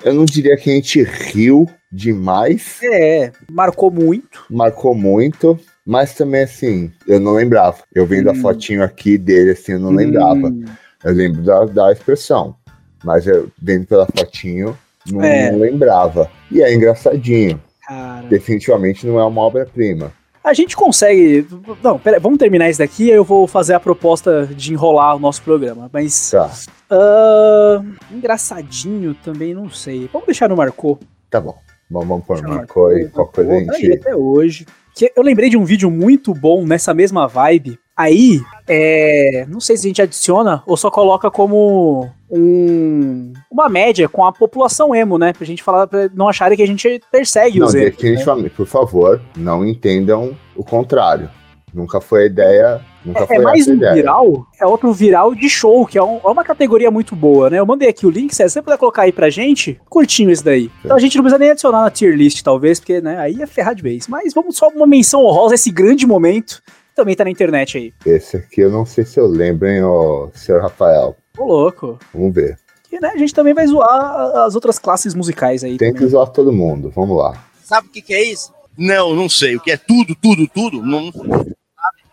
eu não diria que a gente riu demais, É, marcou muito. marcou muito, mas também assim, eu não lembrava. Eu vendo a Hum. fotinho aqui dele, assim, eu não lembrava. Hum, Eu lembro da, da expressão, mas eu vendo pela fotinho, não, É. não lembrava. E é engraçadinho. cara. Definitivamente não é uma obra-prima. A gente consegue. Não, pera, vamos terminar isso daqui, aí eu vou fazer a proposta de enrolar o nosso programa. Mas. Tá, ah, engraçadinho também, não sei. Vamos deixar no Marcou. tá bom. Vamos, pôr Marcou e qualquer coisa a Tá gente. até hoje. Que eu lembrei de um vídeo muito bom nessa mesma vibe. Aí, é, não sei se a gente adiciona ou só coloca como um, uma média com a população emo, né? Pra gente falar, pra não acharem que a gente persegue Não, os emos. né? definitivamente, por favor, não entendam o contrário. Nunca foi a ideia. Nunca É, foi é mais essa a um ideia. viral, é outro viral de show, que é, um- é uma categoria muito boa, né? Eu mandei aqui o link, se você puder colocar aí pra gente, curtinho esse daí. Então a gente não precisa nem adicionar na tier list, talvez, porque né, aí é ferrar de vez. Mas vamos só uma menção honrosa, esse grande momento, também tá na internet aí. Esse aqui eu não sei se eu lembro, hein, ô, senhor Rafael. Ô louco. Vamos ver. E né, a gente também vai zoar as outras classes musicais aí. Tem que também. zoar todo mundo. Vamos lá. Sabe o que, que é isso? Não, não sei. O que é tudo, tudo, tudo? Não,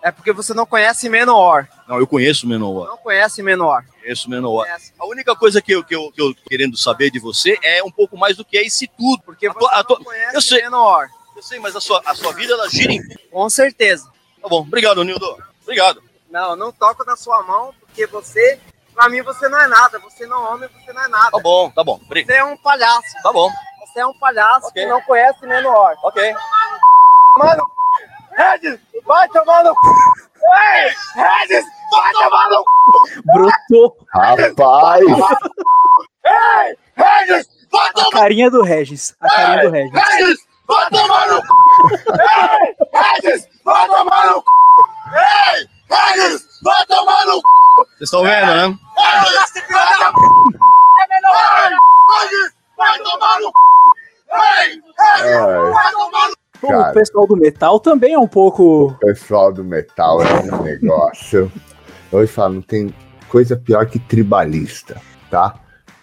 É porque você não conhece Menor. não eu conheço Menor. Não conhece Menor. Conheço Menor. Conhece. A única coisa que eu, que, eu, que eu tô querendo saber de você é um pouco mais do que é esse tudo. Porque A você tua- a não tua- conhece eu sei. Menor. Eu sei, mas a sua, a sua vida ela gira em. Com certeza. Tá bom, obrigado, Nildo. Obrigado. Não, eu não toco na sua mão, porque você, pra mim, você não é nada. Você não é homem, você não é nada. Tá bom, tá bom. Você é um palhaço. Tá bom. Você é um palhaço Ok. que não conhece Menor. Ok. Mano, Regis, vai tomar no c... Ei, Regis, vai tomar no c... Brotou Rapaz! Ei, Regis, vai a carinha do Regis. A carinha do Regis. Regis, vai tomar no c... Ei, Regis, vai tomar no c... Ei, Regis, vai tomar no c... Vocês estão vendo, né? Regis, filha da p... Ei, Regis, vai tomar no c... Ei, Regis, Ai. vai tomar no O Cara. pessoal do metal também é um pouco. O pessoal do metal é um negócio. Hoje falo, não tem coisa pior que tribalista, tá?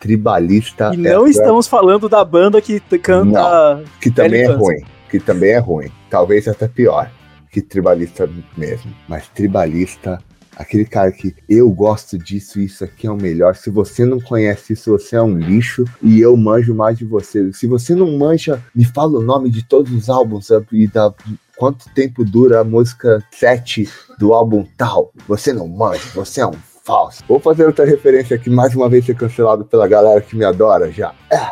Tribalista E é não estamos falando da banda que canta. que também é ruim, que também é ruim, talvez até pior que tribalista mesmo, mas tribalista, aquele cara que eu gosto disso, isso aqui é o melhor. Se você não conhece isso, você é um lixo e eu manjo mais de você. Se você não manja, me fala o nome de todos os álbuns e da quanto tempo dura a música 7 do álbum tal. Você não manja, você é um falso. Vou fazer outra referência aqui, mais uma vez ser cancelado pela galera que me adora já. É,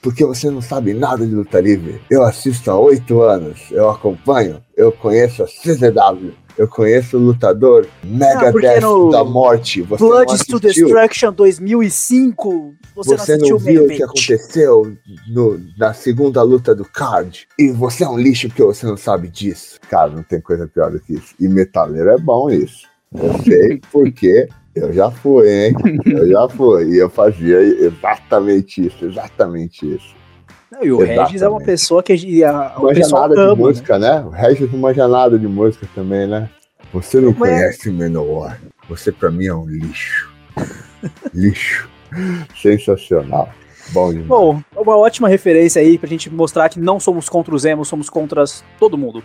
porque você não sabe nada de luta livre. Eu assisto há oito anos, eu acompanho, eu conheço a CZW, eu conheço o lutador Ah, porque Megadeth no da morte. Você não Bloods to? Destruction 2005. Você, Você não assistiu não viu o que aconteceu no- na segunda luta do card? E você é um lixo porque você não sabe disso. Cara, não tem coisa pior do que isso. E metaleiro é bom isso. Eu sei <laughs> porque eu já fui, hein? Eu já fui. E eu fazia exatamente isso, exatamente isso. Não, e o Regis é uma Exatamente. pessoa que a, pessoal nada de ama. né? música, né? O Regis não manja nada de música também, né? Você não Mas- conhece Menor. Você pra mim é um lixo. lixo. Sensacional. Bom demais. Bom, uma ótima referência aí pra gente mostrar que não somos contra os emos, somos contra todo mundo.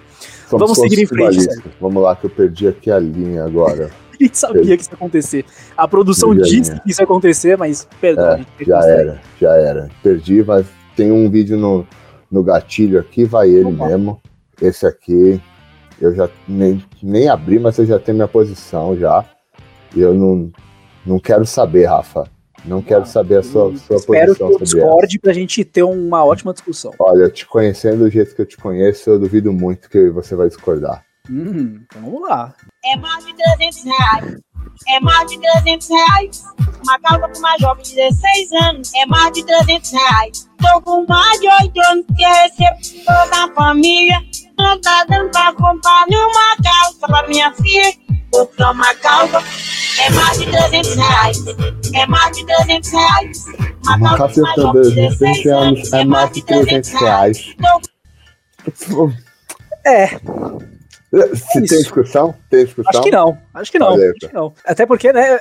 Somos vamos seguir em frente. Vamos lá, que eu perdi aqui a linha agora. <laughs> A gente sabia que isso ia acontecer. A produção a disse que isso ia acontecer, mas perdão. a É, já era, já era. Perdi, mas tem um vídeo no, no gatilho aqui, vai ele Opa. mesmo. Esse aqui, eu já nem, nem abri, mas eu já tenho minha posição já. E eu não, não quero saber, Rafa. Não quero saber a sua, sua Espero que posição eu sobre ela. discorde pra gente ter uma ótima discussão. Olha, te conhecendo do jeito que eu te conheço, eu duvido muito que você vai discordar. Hum, então vamos lá. É mais de 300 reais. É mais de 300 reais. Uma calça pra uma jovem de 16 anos. É mais de 300 reais. Tô com mais de 8 anos que recebo toda a família. Não tá dando pra comprar nenhuma calça pra minha filha. Vou comprar uma calça. É mais de 300 reais. É mais de 300 reais. Uma calça pra pra jovem de 16 anos é mais de 300 reais. É, Se <laughs> tem Isso. discussão? Tem discussão? acho que não. Acho que não. Acho que não. Até porque, né,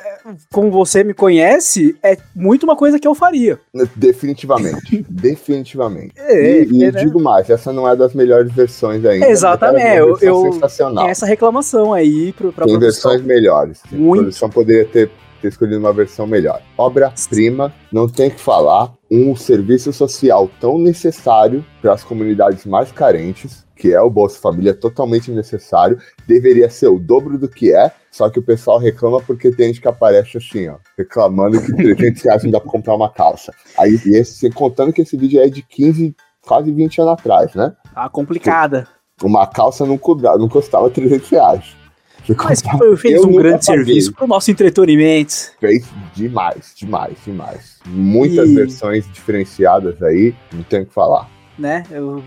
como você me conhece, é muito uma coisa que eu faria. Definitivamente. <laughs> Definitivamente. É, e e é, né? digo mais, essa não é das melhores versões ainda. Exatamente, é eu- eu- sensacional. Tem essa reclamação aí pro, pra Tem produção. versões melhores. A Muito. produção poderia ter, ter escolhido uma versão melhor. Obra-prima, não tem o que falar. Um serviço social tão necessário para as comunidades mais carentes, que é o Bolsa Família, totalmente necessário. Deveria ser o dobro do que é, só que o pessoal reclama porque tem gente que aparece assim, ó, reclamando que 300 reais não dá para comprar uma calça. Aí, e esse, contando que esse vídeo é de 15, quase 20 anos atrás, né? Tá complicada. uma calça não, custava, não custava 300 reais. Mas fez eu um grande serviço pro nosso entretenimento. Fez demais, demais, demais. Muitas E- versões diferenciadas aí, não tem o que falar. Né? Eu-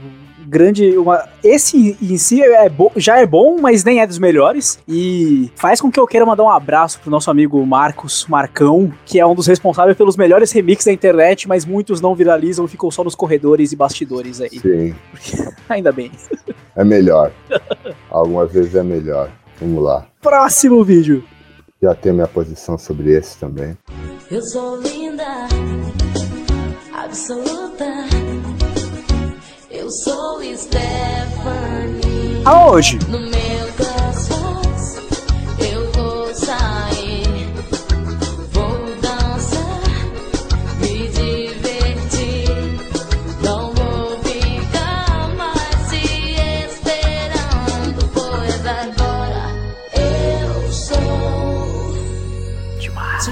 grande, uma, esse em si é bo- já é bom, mas nem é dos melhores e faz com que eu queira mandar um abraço pro nosso amigo Marcos Marcão, que é um dos responsáveis pelos melhores remixes da internet, mas muitos não viralizam, ficam só nos corredores e bastidores aí. Sim, <laughs> Ainda bem. é melhor. Algumas vezes é melhor. Vamos lá. Próximo vídeo. Já tem minha posição sobre esse também. Eu sou linda, absoluta. Eu sou Stephanie. Aonde? No meu cansaço, eu vou sair. Vou dançar, me divertir. Não vou ficar mais se esperando. Pois agora eu sou demais.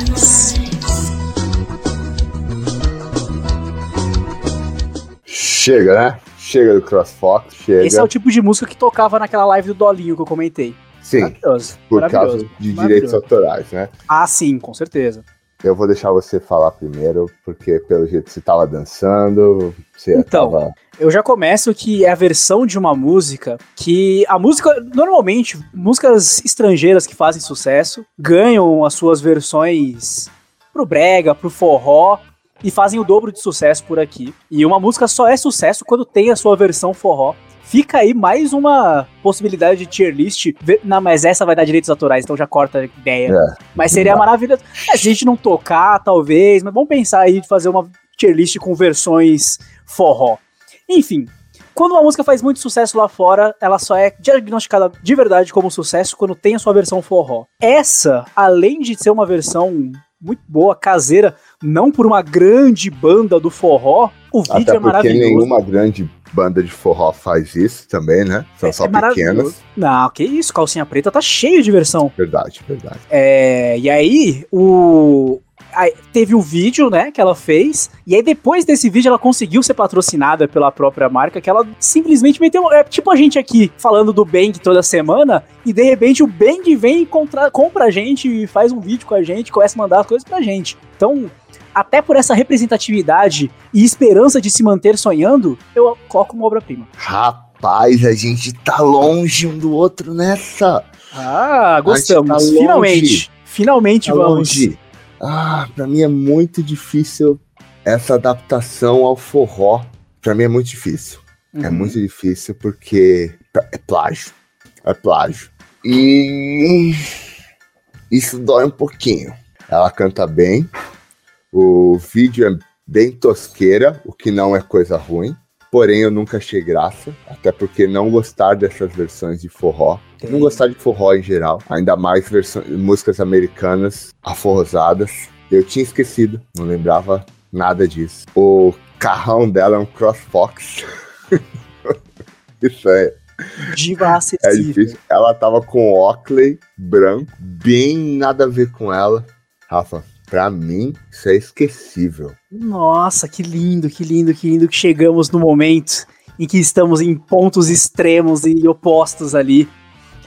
Chega, né? Chega do CrossFox, chega. Esse é o tipo de música que tocava naquela live do Dolinho que eu comentei. Sim, Maravilhoso. por maravilhoso, causa de direitos autorais, né? Ah, sim, com certeza. Eu vou deixar você falar primeiro, porque pelo jeito você tava dançando, você Então, tava. Eu já começo que é a versão de uma música que a música, normalmente, músicas estrangeiras que fazem sucesso ganham as suas versões pro brega, pro forró e fazem o dobro de sucesso por aqui. E uma música só é sucesso quando tem a sua versão forró. Fica aí mais uma possibilidade de tier list. Não, mas essa vai dar direitos autorais, então já corta a ideia. É, Mas seria maravilhoso. É, se a gente não tocar, talvez, mas vamos pensar aí de fazer uma tier list com versões forró. Enfim, quando uma música faz muito sucesso lá fora, ela só é diagnosticada de verdade como sucesso quando tem a sua versão forró. Essa, além de ser uma versão muito boa, caseira, não por uma grande banda do forró, o vídeo Até é porque maravilhoso. nenhuma grande banda de forró faz isso também, né? São só é pequenas. Não, que isso, calcinha preta tá cheio de versão. Verdade, verdade. É, e aí, o. aí teve o vídeo, né, que ela fez, e aí depois desse vídeo ela conseguiu ser patrocinada pela própria marca, que ela simplesmente meteu. É tipo a gente aqui falando do Bang toda semana, e de repente o Bang vem e compra a gente e faz um vídeo com a gente, começa a mandar as coisas pra gente. Então, até por essa representatividade e esperança de se manter sonhando, eu coloco uma obra-prima. Rapaz, a gente tá longe um do outro nessa. Ah, gostamos. tá. Finalmente. Finalmente Tá vamos. longe. Ah, pra mim é muito difícil essa adaptação ao forró. Pra mim é muito difícil. É Uhum. muito difícil porque é plágio. É plágio. E isso dói um pouquinho. Ela canta bem. O vídeo é bem tosqueira, o que não é coisa ruim. Porém, eu nunca achei graça. Até porque não gostar dessas versões de forró. Não gostar de forró em geral. Ainda mais versões, músicas americanas aforrosadas. Eu tinha esquecido. Não lembrava nada disso. O carrão dela é um CrossFox. <laughs> Isso é, Diva é difícil. Ela tava com Oakley branco, bem nada a ver com ela. Rafa, pra mim, isso é esquecível. Nossa, que lindo, que lindo, que lindo que chegamos no momento em que estamos em pontos extremos e opostos ali.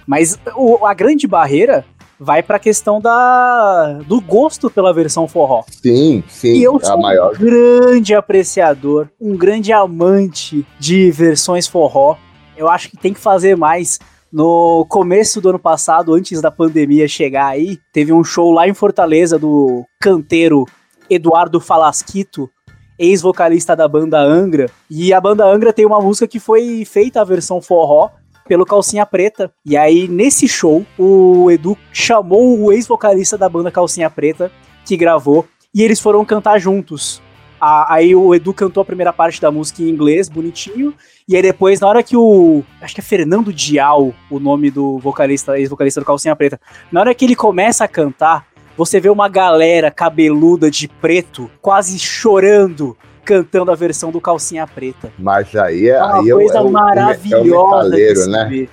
Mas o- a grande barreira vai pra questão da do gosto pela versão forró. Sim, sim, E eu sou a maior. um grande apreciador, um grande amante de versões forró. Eu acho que tem que fazer mais. No começo do ano passado, antes da pandemia chegar aí, teve um show lá em Fortaleza do canteiro Eduardo Falasquito, ex-vocalista da banda Angra. E a banda Angra tem uma música que foi feita a versão forró pelo Calcinha Preta. E aí, nesse show, o Edu chamou o ex-vocalista da banda Calcinha Preta, que gravou, e eles foram cantar juntos. A- aí o Edu cantou a primeira parte da música em inglês, bonitinho. E aí depois, na hora que o. Acho que é Fernando Dial, o nome do vocalista, ex-vocalista do Calcinha Preta. Na hora que ele começa a cantar, você vê uma galera cabeluda de preto, quase chorando, cantando a versão do Calcinha Preta. Mas aí é, É uma aí é coisa é o- maravilhosa. É o de metaleiro, se né? ver.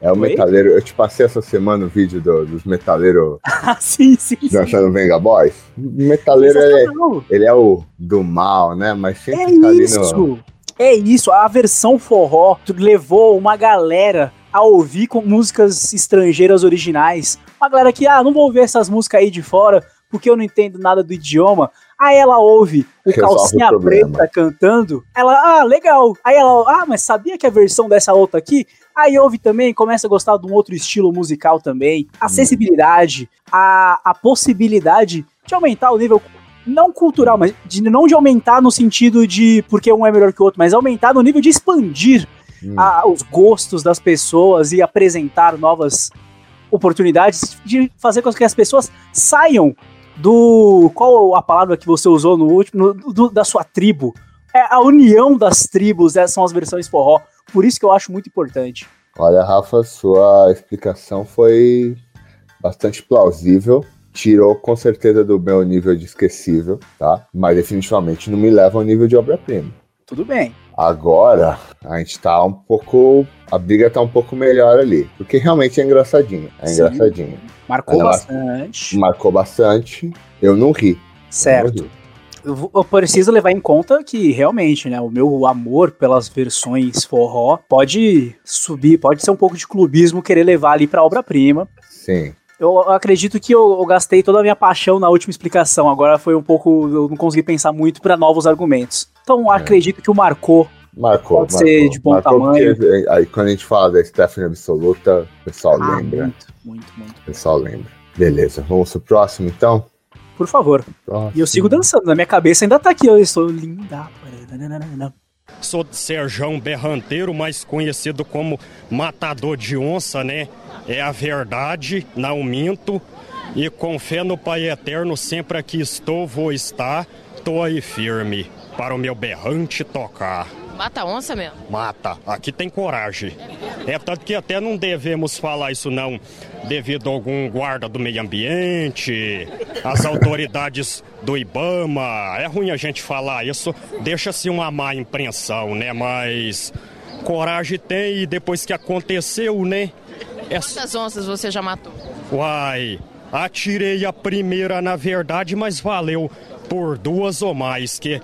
É o Oi? metaleiro. Eu te passei essa semana o vídeo do- dos metaleiros <laughs> Ah, sim, sim, sim. dançando Venga Boys. O metaleiro, ele, Sensacional. ele é o do mal, né? Mas É sempre tá ali isso. no, É isso, a versão forró levou uma galera a ouvir com músicas estrangeiras originais. Uma galera que, ah, não vou ouvir essas músicas aí de fora porque eu não entendo nada do idioma. Aí ela ouve o Resolve Calcinha o. Preta cantando. Ela, ah, legal. Aí ela, ah, mas sabia que a versão dessa outra aqui? Aí ouve também, começa a gostar de um outro estilo musical também. Acessibilidade, a, a possibilidade de aumentar o nível, não cultural, mas de, não de aumentar no sentido de porque um é melhor que o outro, mas aumentar no nível de expandir a- os gostos das pessoas e apresentar novas oportunidades de fazer com que as pessoas saiam do. Qual a palavra que você usou no último? no- do- da sua tribo. É a união das tribos, essas são as versões forró. Por isso que eu acho muito importante. Olha, Rafa, sua explicação foi bastante plausível. Tirou com certeza do meu nível de esquecível, tá? Mas definitivamente não me leva ao nível de obra-prima. Tudo bem. Agora, a gente tá um pouco. A briga tá um pouco melhor ali. Porque realmente é engraçadinho. É Sim. engraçadinho. Marcou Ela- bastante. Marcou bastante. Eu não ri. Certo. Eu, vou- eu preciso levar em conta que realmente, né, o meu amor pelas versões forró pode subir, pode ser um pouco de clubismo querer levar ali pra obra-prima. Sim. Eu acredito que eu, eu gastei toda a minha paixão na última explicação. Agora foi um pouco. Eu não consegui pensar muito pra novos argumentos. Então acredito que o marcou. Marcou. Pode marcou. ser de bom Marcou tamanho. porque, aí quando a gente fala da Stephanie Absoluta, o pessoal Ah, lembra. muito, muito, muito. O pessoal lembra. Beleza, vamos pro próximo então? Por favor. Próximo. E eu sigo dançando. Na minha cabeça ainda tá aqui. Eu estou linda. Sou Serjão Berranteiro, mais conhecido como Matador de Onça, né? É a verdade, não minto. E com fé no Pai Eterno, sempre aqui estou, vou estar. Tô aí firme, para o meu berrante tocar. Mata onça mesmo? Mata, aqui tem coragem. É tanto que até não devemos falar isso não, devido a algum guarda do meio ambiente, as autoridades do Ibama. É ruim a gente falar isso, deixa-se uma má impressão, né? Mas coragem tem e depois que aconteceu, né? É Quantas onças você já matou? Uai, atirei a primeira na verdade, mas valeu por duas ou mais, que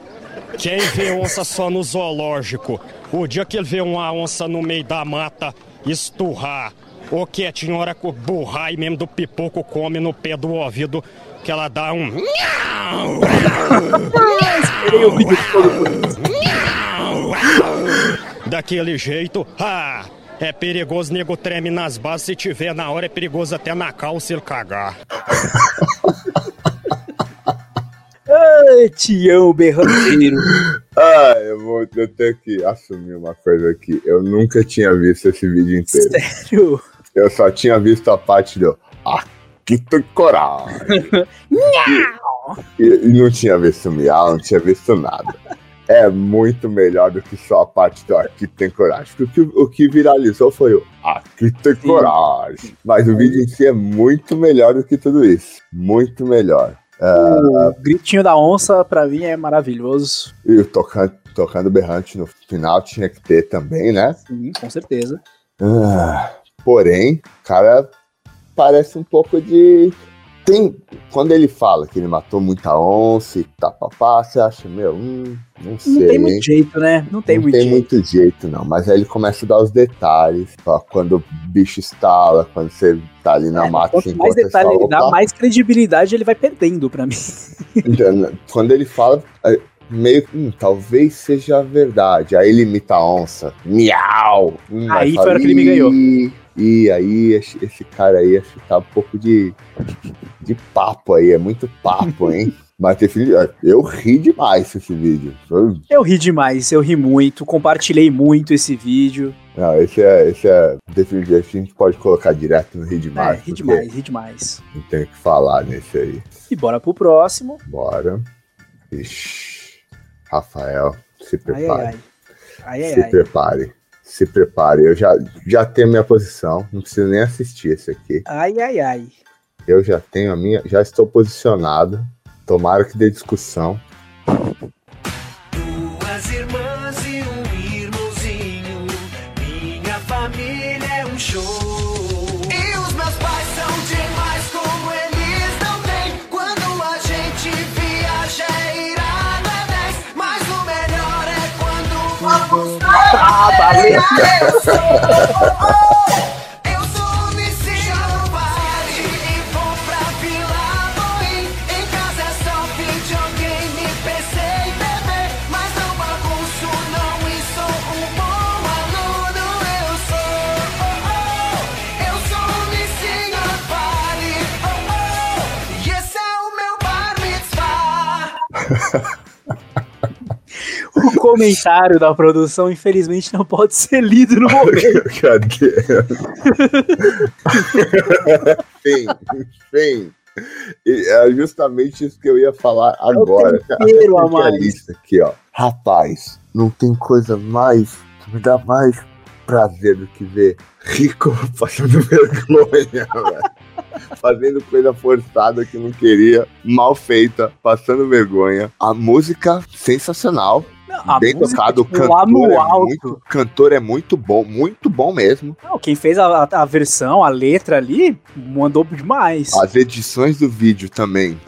quem vê onça só no zoológico, o dia que ele vê uma onça no meio da mata esturrar, ou quietinho, hora que o burrai mesmo do pipoco come no pé do ouvido, que ela dá um... Esperei o vídeo todo por isso. Daquele jeito, ah, é perigoso, nego treme nas bases, se tiver na hora é perigoso até na calça ele cagar. <laughs> Ai, Tião Berranteiro. Ah, eu vou eu tenho que assumir uma coisa aqui. Eu nunca tinha visto esse vídeo inteiro. Sério? Eu só tinha visto a parte do Aqui tem coragem. <laughs> e, e não tinha visto miau, não tinha visto nada. É muito melhor do que só a parte do Aqui tem coragem. O que, o que viralizou foi o Aqui tem coragem. Mas o vídeo em si é muito melhor do que tudo isso. Muito melhor. Ah, O gritinho da onça, pra mim, é maravilhoso. e o tocando, tocando berrante no final tinha que ter também, né? Sim, com certeza. Ah, porém, o cara parece um pouco de. Tem. Quando ele fala que ele matou muita onça e tá papá, você acha, meu, hum, não sei. Não tem hein? muito jeito, né? Não tem não muito tem jeito. muito jeito, não. Mas aí ele começa a dar os detalhes. ó, quando o bicho estala, quando você tá ali na mata, Quanto você mais detalhe ele dá, mais credibilidade ele vai perdendo pra mim. Então, Quando ele fala, é, meio hum, talvez seja verdade. Aí ele imita a onça. Miau! Hum, Aí fala, foi a hora que ele me ganhou. E aí, esse esse cara aí, acho que tá um pouco de, de papo aí, é muito papo, hein? <laughs> Mas defini- eu ri demais esse vídeo. Eu ri demais, eu ri muito, compartilhei muito esse vídeo. Não, esse é, esse é definitivamente, a gente pode colocar direto no ri É, demais. ri porque demais, ri demais. Não tem o que falar nesse aí. E bora pro próximo. Bora. Ixi. Rafael, se prepare. ai, ai. Ai, ai, Se ai. prepare. Se prepare. Eu já, já tenho minha posição. Não preciso nem assistir esse aqui. Ai, ai, ai. Eu já tenho a minha. Já estou posicionado. Tomara que dê discussão. Ah, valeu. <laughs> Eu O comentário da produção, infelizmente, não pode ser lido no momento. <laughs> Cadê? Sim, sim. É justamente isso que eu ia falar agora. tempero a Até porque mais. lista aqui, ó. Rapaz, não tem coisa mais que me dá mais prazer do que ver rico <laughs> passando vergonha, velho. Fazendo coisa forçada que não queria, mal feita, passando vergonha. A música sensacional. A bem tocado, o tipo, cantor, é muito, cantor é muito bom, muito bom mesmo. Não, quem fez a, a versão, a letra ali, mandou demais. As edições do vídeo também.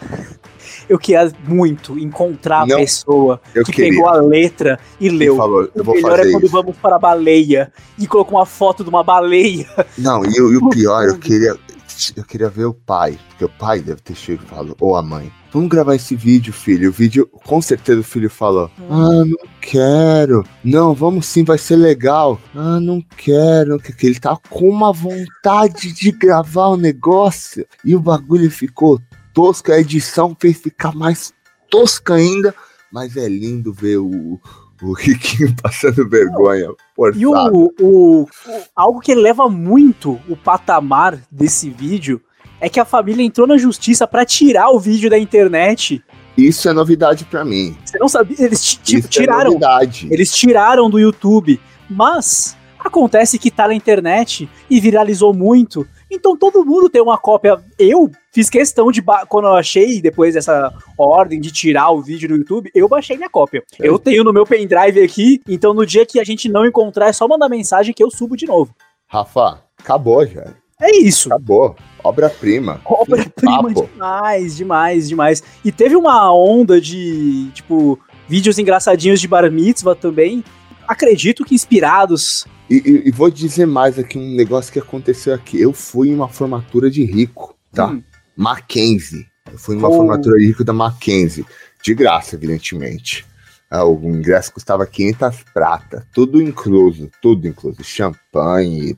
Eu queria muito encontrar Não, a pessoa que queria. pegou a letra e leu. falou, o melhor é quando isso. vamos para a baleia e colocou uma foto de uma baleia. Não, e, e o pior, eu <laughs> queria, eu queria ver o pai, porque o pai deve ter chegado e falado, ou a mãe, vamos gravar esse vídeo, filho. O vídeo, com certeza o filho falou, ah, não quero. Não, vamos sim, vai ser legal. Ah, não quero. não quero. Que ele tá com uma vontade de gravar o negócio. E o bagulho ficou tosco, a edição fez ficar mais tosca ainda, mas é lindo ver o, o Riquinho <laughs> passando vergonha. Forçado. E o, o- o- algo que eleva muito o patamar desse vídeo é que a família entrou na justiça pra tirar o vídeo da internet. Isso é novidade pra mim. Você não sabia? Eles ti- tipo, é tiraram. novidade. Eles tiraram do YouTube. Mas acontece que tá na internet e viralizou muito. Então todo mundo tem uma cópia. Eu fiz questão de. ba- Quando eu achei, depois dessa ordem de tirar o vídeo do YouTube, eu baixei minha cópia. Eu tenho no meu pendrive aqui. Então no dia que a gente não encontrar, é só mandar mensagem que eu subo de novo. Rafa, acabou já. É isso. Acabou. Obra-prima. Obra-prima demais, demais, demais. E teve uma onda de, tipo, vídeos engraçadinhos de bar mitzvah também. Acredito que inspirados. E, e- e vou dizer mais aqui um negócio que aconteceu aqui. Eu fui em uma formatura de rico, tá? Hum. Mackenzie. Eu fui em uma Oh. formatura de rico da Mackenzie. De graça, evidentemente. Ah, o ingresso custava 500 prata. Tudo incluso, tudo incluso. Champanhe,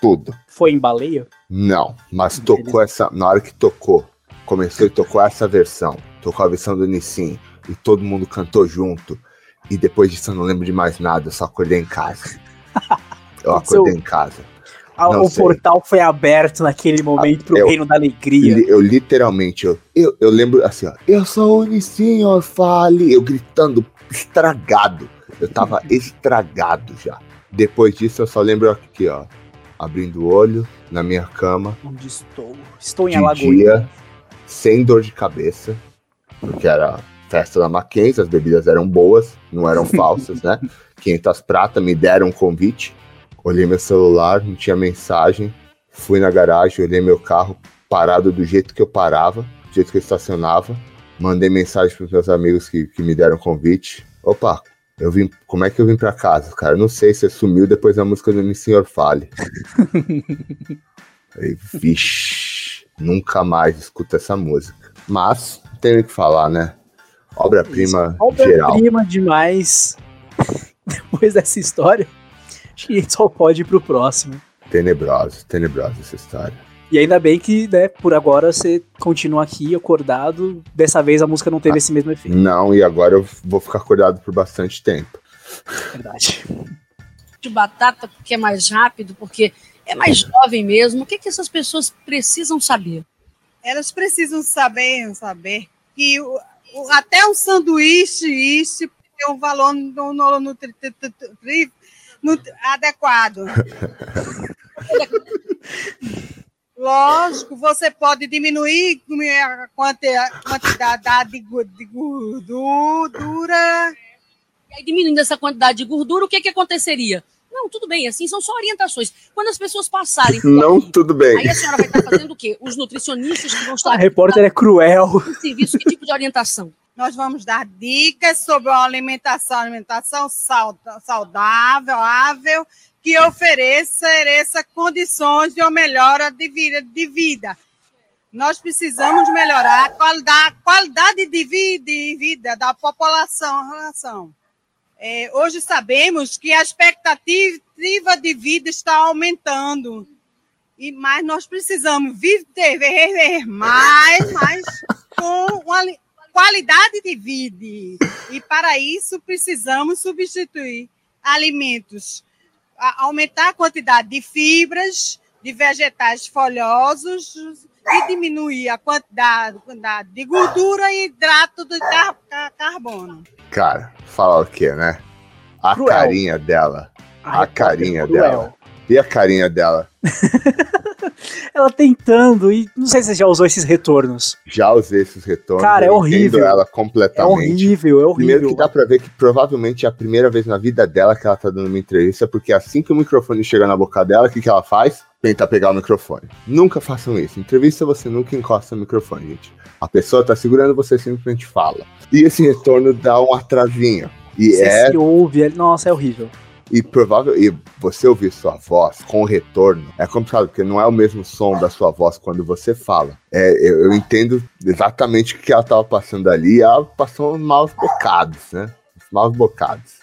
tudo. Foi em baleia? Não, mas tocou essa. Na hora que tocou, começou e tocou essa versão. Tocou a versão do Nissin. E todo mundo cantou junto. E depois disso eu não lembro de mais nada, eu só acordei em casa. Eu acordei em casa. Ah, o sei. portal foi aberto naquele momento pro eu- reino da alegria. Eu literalmente, eu, eu, eu lembro assim, ó. Eu sou o ó, fale. Eu gritando, estragado. Eu tava <laughs> estragado já. Depois disso eu só lembro aqui, ó. Abrindo o olho, na minha cama. Onde estou? Estou em Alagoas. dia, sem dor de cabeça, porque era festa da Mackenzie, as bebidas eram boas, não eram <laughs> falsas, né? 500 prata, me deram um convite, olhei meu celular, não tinha mensagem, fui na garagem, olhei meu carro parado do jeito que eu parava, do jeito que eu estacionava, mandei mensagem para meus amigos que, que me deram convite. Opa, eu vim, como é que eu vim para casa, cara? Não sei, você sumiu depois da música do Mi Senhor Fale. <laughs> Falei, vixe, nunca mais escuto essa música. Mas, tenho que falar, né? Obra-prima geral. Obra-prima demais. <laughs> Depois dessa história, acho que a gente só pode ir pro próximo. Tenebrosa, tenebrosa essa história. E ainda bem que, né, por agora você continua aqui acordado. Dessa vez a música não teve esse mesmo efeito. Não, e agora eu vou ficar acordado por bastante tempo. Verdade. de batata porque é mais rápido, porque é mais jovem mesmo. O que, que essas pessoas precisam saber? Elas precisam saber, saber que o- o- até um sanduíche isso tem um valor no, no- no no- adequado. Lógico, você pode diminuir a quanti- a quantidade de gordura. E aí, diminuindo essa quantidade de gordura, o que, que aconteceria? Não, tudo bem, assim são só orientações. Quando as pessoas passarem. por <laughs> Não, aqui, tudo bem. Aí a senhora vai estar fazendo o quê? Os nutricionistas que vão estar. A repórter é cruel. serviço, que tipo de orientação? Nós vamos dar dicas sobre uma alimentação, alimentação saudável, ável, que ofereça, ofereça condições de uma melhora de vida. De vida. Nós precisamos melhorar a qualidade, qualidade de, vi- de vida da população. relação. É, hoje sabemos que a expectativa de vida está aumentando. E, mas nós precisamos viver mais, mais com uma li- qualidade de vida. E para isso precisamos substituir alimentos, aumentar a quantidade de fibras, de vegetais folhosos e diminuir a quantidade, quantidade de gordura e hidrato de car- car- carbono. Cara, falar o quê, né? A Cruel. carinha dela. A A, carinha repórter cruel. dela. E a carinha dela? <laughs> Ela tentando, e não sei se você já usou esses retornos. Já usei esses retornos. Cara, é horrível. ela É completamente. horrível, é horrível. Primeiro que dá pra ver que provavelmente é a primeira vez na vida dela que ela tá dando uma entrevista, porque assim que o microfone chega na boca dela, o que, que ela faz? Tenta pegar o microfone. Nunca façam isso. Entrevista você nunca encosta no microfone, gente. A pessoa tá segurando, você simplesmente fala. E esse retorno dá um atrasinho. E Você é se ouve, é- nossa, é horrível. E provável e você ouvir sua voz com retorno é complicado porque não é o mesmo som da sua voz quando você fala. É, eu, eu entendo exatamente o que ela estava passando ali. Ela passou maus bocados, né? Maus bocados.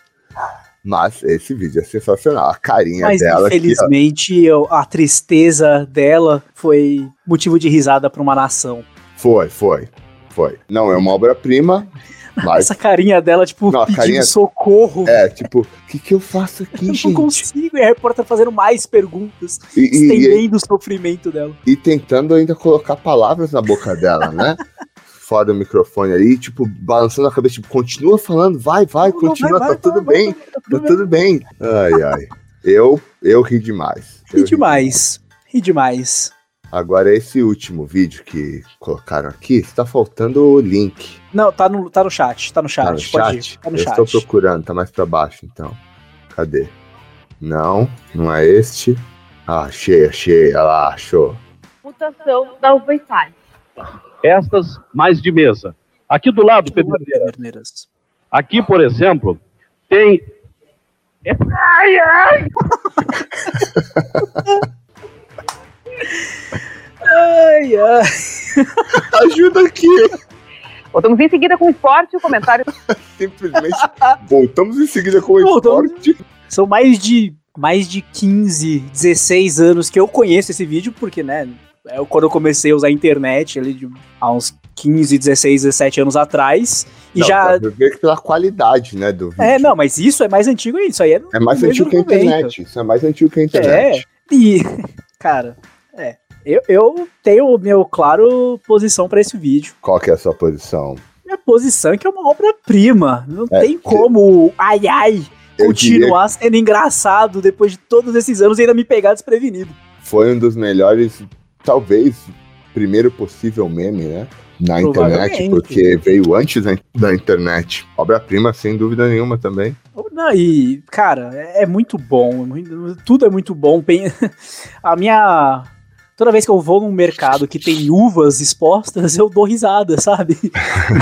Mas esse vídeo é sensacional. A carinha Mas dela. que, ó, infelizmente a tristeza dela foi motivo de risada pra uma nação. foi, foi, foi. Não é uma obra-prima, <laughs> mas Essa carinha dela, tipo, Não, pedindo carinha- socorro. é tipo, o que, que eu faço <laughs> aqui, Eu não gente? consigo. E a repórter fazendo mais perguntas, E- e- estendendo o sofrimento dela. e tentando ainda colocar palavras na boca dela, né? <laughs> Fora do microfone ali, tipo, balançando a cabeça, tipo, continua falando, vai, vai, Não, não, continua, vai, tá vai, tudo vai, bem, vai, tá tudo bem. Ai, ai. Eu, eu ri demais. Eu Ri demais. Ri demais. Agora, esse último vídeo que colocaram aqui, está faltando o link. Não, tá no, tá no chat. Tá no chat. Tá no Pode chat? ir. Tá no eu chat. estou procurando, tá mais pra baixo, então. Cadê? Não, não é este. Ah, achei, achei. Olha lá, achou. mutação da Itália. Estas mais de mesa. Aqui do lado, Pederneiras. Aqui, por exemplo, tem. Ai, ai! <laughs> Ai, ai. Ajuda aqui. Voltamos em seguida com o esporte e o comentário. <laughs> Simplesmente voltamos em seguida com o esporte. São mais de mais de 15, 16 anos que eu conheço esse vídeo, porque, né, é quando eu comecei a usar a internet, ali de, há uns 15, 16, 17 anos atrás, e Não, já... ver que pela qualidade, né, do vídeo. É, não, mas isso é mais antigo isso aí é... É mais antigo que a internet. Isso é mais antigo que a internet. É, e, <laughs> cara, é, eu, eu tenho meu claro posição pra esse vídeo. Qual que é a sua posição? Minha posição é que é uma obra-prima, não É, tem como, ai, ai, Eu continuar sendo engraçado depois de todos esses anos e ainda me pegar desprevenido. Foi um dos melhores, talvez, primeiro possível meme, né? Na internet, porque veio antes da- internet. Obra-prima, sem dúvida nenhuma também. Não, e, cara, é, é muito bom. é tudo é muito bom. <laughs> A minha. Toda vez que eu vou num mercado que tem uvas expostas, eu dou risada, sabe?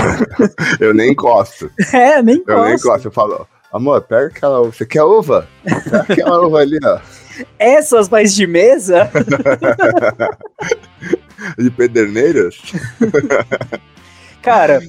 <laughs> Eu nem gosto. É, nem Eu nem gosto. Eu falo, amor, pega aquela uva. Você quer uva? Pega aquela uva ali, ó. Essas mais de mesa. <laughs> De pederneiras. Cara,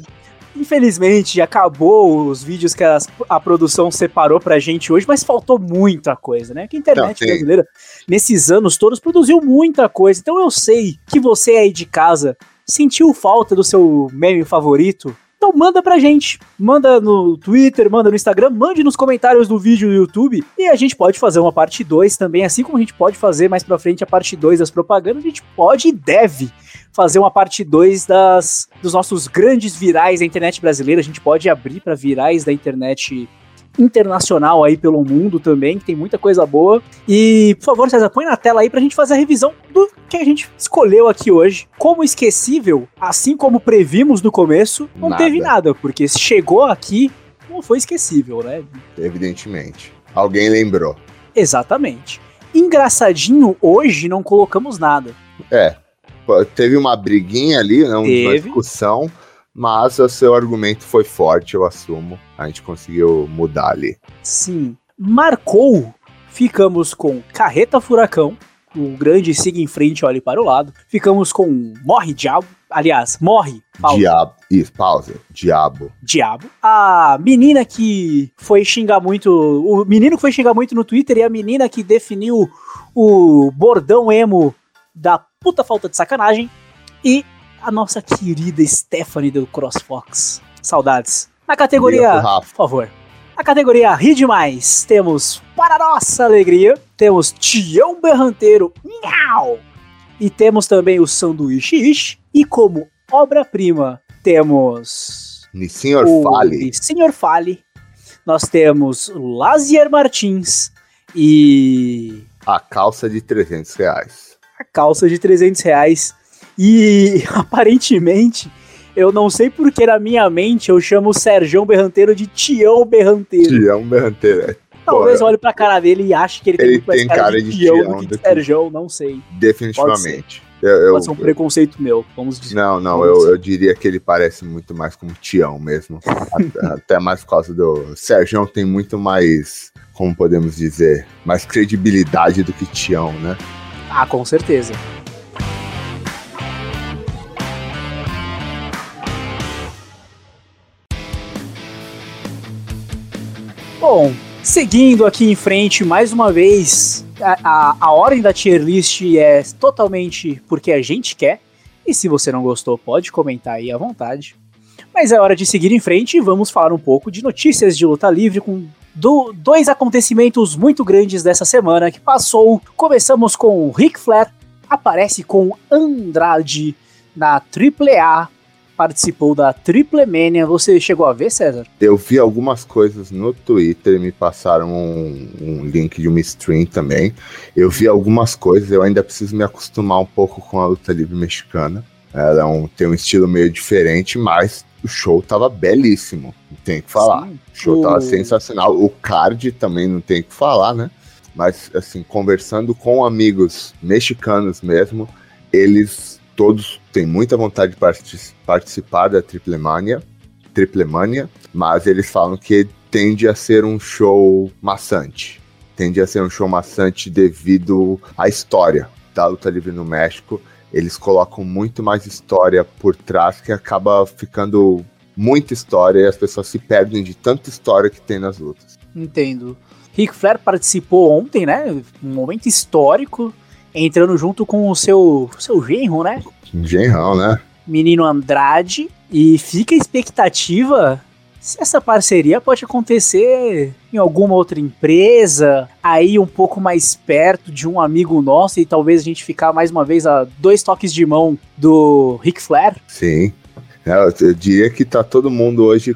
infelizmente acabou os vídeos que as- a, produção separou pra gente hoje, mas faltou muita coisa, né? Que a internet Não, brasileira, nesses anos todos, produziu muita coisa. Então eu sei que você aí de casa sentiu falta do seu meme favorito. Então manda pra gente. Manda no Twitter, manda no Instagram, mande nos comentários do vídeo do YouTube. E a gente pode fazer uma parte 2 também, assim como a gente pode fazer mais pra frente a parte 2 das propagandas, a gente pode e deve fazer uma parte 2 das dos nossos grandes virais da internet brasileira. A gente pode abrir para virais da internet internacional aí pelo mundo também, que tem muita coisa boa. E, por favor, César, põe na tela aí pra gente fazer a revisão do que a gente escolheu aqui hoje. Como esquecível, assim como previmos no começo, não Nada. teve nada, porque se chegou aqui, não foi esquecível, né? Evidentemente. Alguém lembrou. Exatamente. Engraçadinho, hoje não colocamos nada. É. Teve uma briguinha ali, né, uma discussão, mas o seu argumento foi forte, eu assumo. A gente conseguiu mudar ali. Sim. Marcou. Ficamos com Carreta Furacão. O grande siga em frente, olhe para o lado. Ficamos com Morre Diabo. Aliás, Morre Pausa. Diabo. Isso, pausa. Diabo. Diabo. A menina que foi xingar muito. O menino que foi xingar muito no Twitter e a menina que definiu o bordão emo da puta falta de sacanagem. E a nossa querida Stephanie do CrossFox. Saudades. Na categoria. Por favor. Na categoria Ri Demais, temos, para nossa alegria, temos Tião Berranteiro, Miau! E temos também o Sanduíche Ish. E como obra-prima, temos Senhor o Fale. Senhor Fale. Nós temos Lazier Martins e A calça de 300 reais. A calça de 300 reais. E <laughs> aparentemente, eu não sei porque na minha mente eu chamo o Serjão Berranteiro de Tião Berranteiro. Tião Berranteiro. é. Talvez eu olhe pra cara dele e ache que ele tem Ele mais tem cara, cara de, de Tião Tião do que de Serjão, não sei. Definitivamente. Eu, eu- Pode ser um preconceito meu, vamos dizer. Não, não, eu, eu diria que ele parece muito mais como Tião mesmo. Até- <laughs> Até mais por causa do. Sérgio tem muito mais, como podemos dizer, mais credibilidade do que Tião, né? Ah, com certeza. Bom, seguindo aqui em frente, mais uma vez, a, a, a ordem da tier list é totalmente porque a gente quer. E se você não gostou, pode comentar aí à vontade. Mas é hora de seguir em frente e vamos falar um pouco de notícias de luta livre com do- dois acontecimentos muito grandes dessa semana que passou. Começamos com o Ric Flair, aparece com Andrade na AAA, participou da Triple Mania. Você chegou a ver, César? Eu vi algumas coisas no Twitter, me passaram um, um link de uma stream também. Eu vi algumas coisas, eu ainda preciso me acostumar um pouco com a luta livre mexicana. Ela é um- tem um estilo meio diferente, mas o show tava belíssimo, não tem o que falar. Sim. O show O- tava sensacional. O card também não tem que falar, né? Mas, assim, conversando com amigos mexicanos mesmo, eles todos têm muita vontade de partic- participar da Triple Mania, Triple Mania, mas eles falam que tende a ser um show maçante. Tende a ser um show maçante devido à história da luta livre no México. Eles colocam muito mais história por trás que acaba ficando muita história e as pessoas se perdem de tanta história que tem nas lutas. Entendo. Ric Flair participou ontem, né? Um momento histórico, entrando junto com o seu, seu genro, né? Genrão, né? Menino Andrade. E fica a expectativa se essa parceria pode acontecer em alguma outra empresa, aí um pouco mais perto de um amigo nosso e talvez a gente ficar mais uma vez a dois toques de mão do Ric Flair. Sim. É, Eu, diria que tá todo mundo hoje,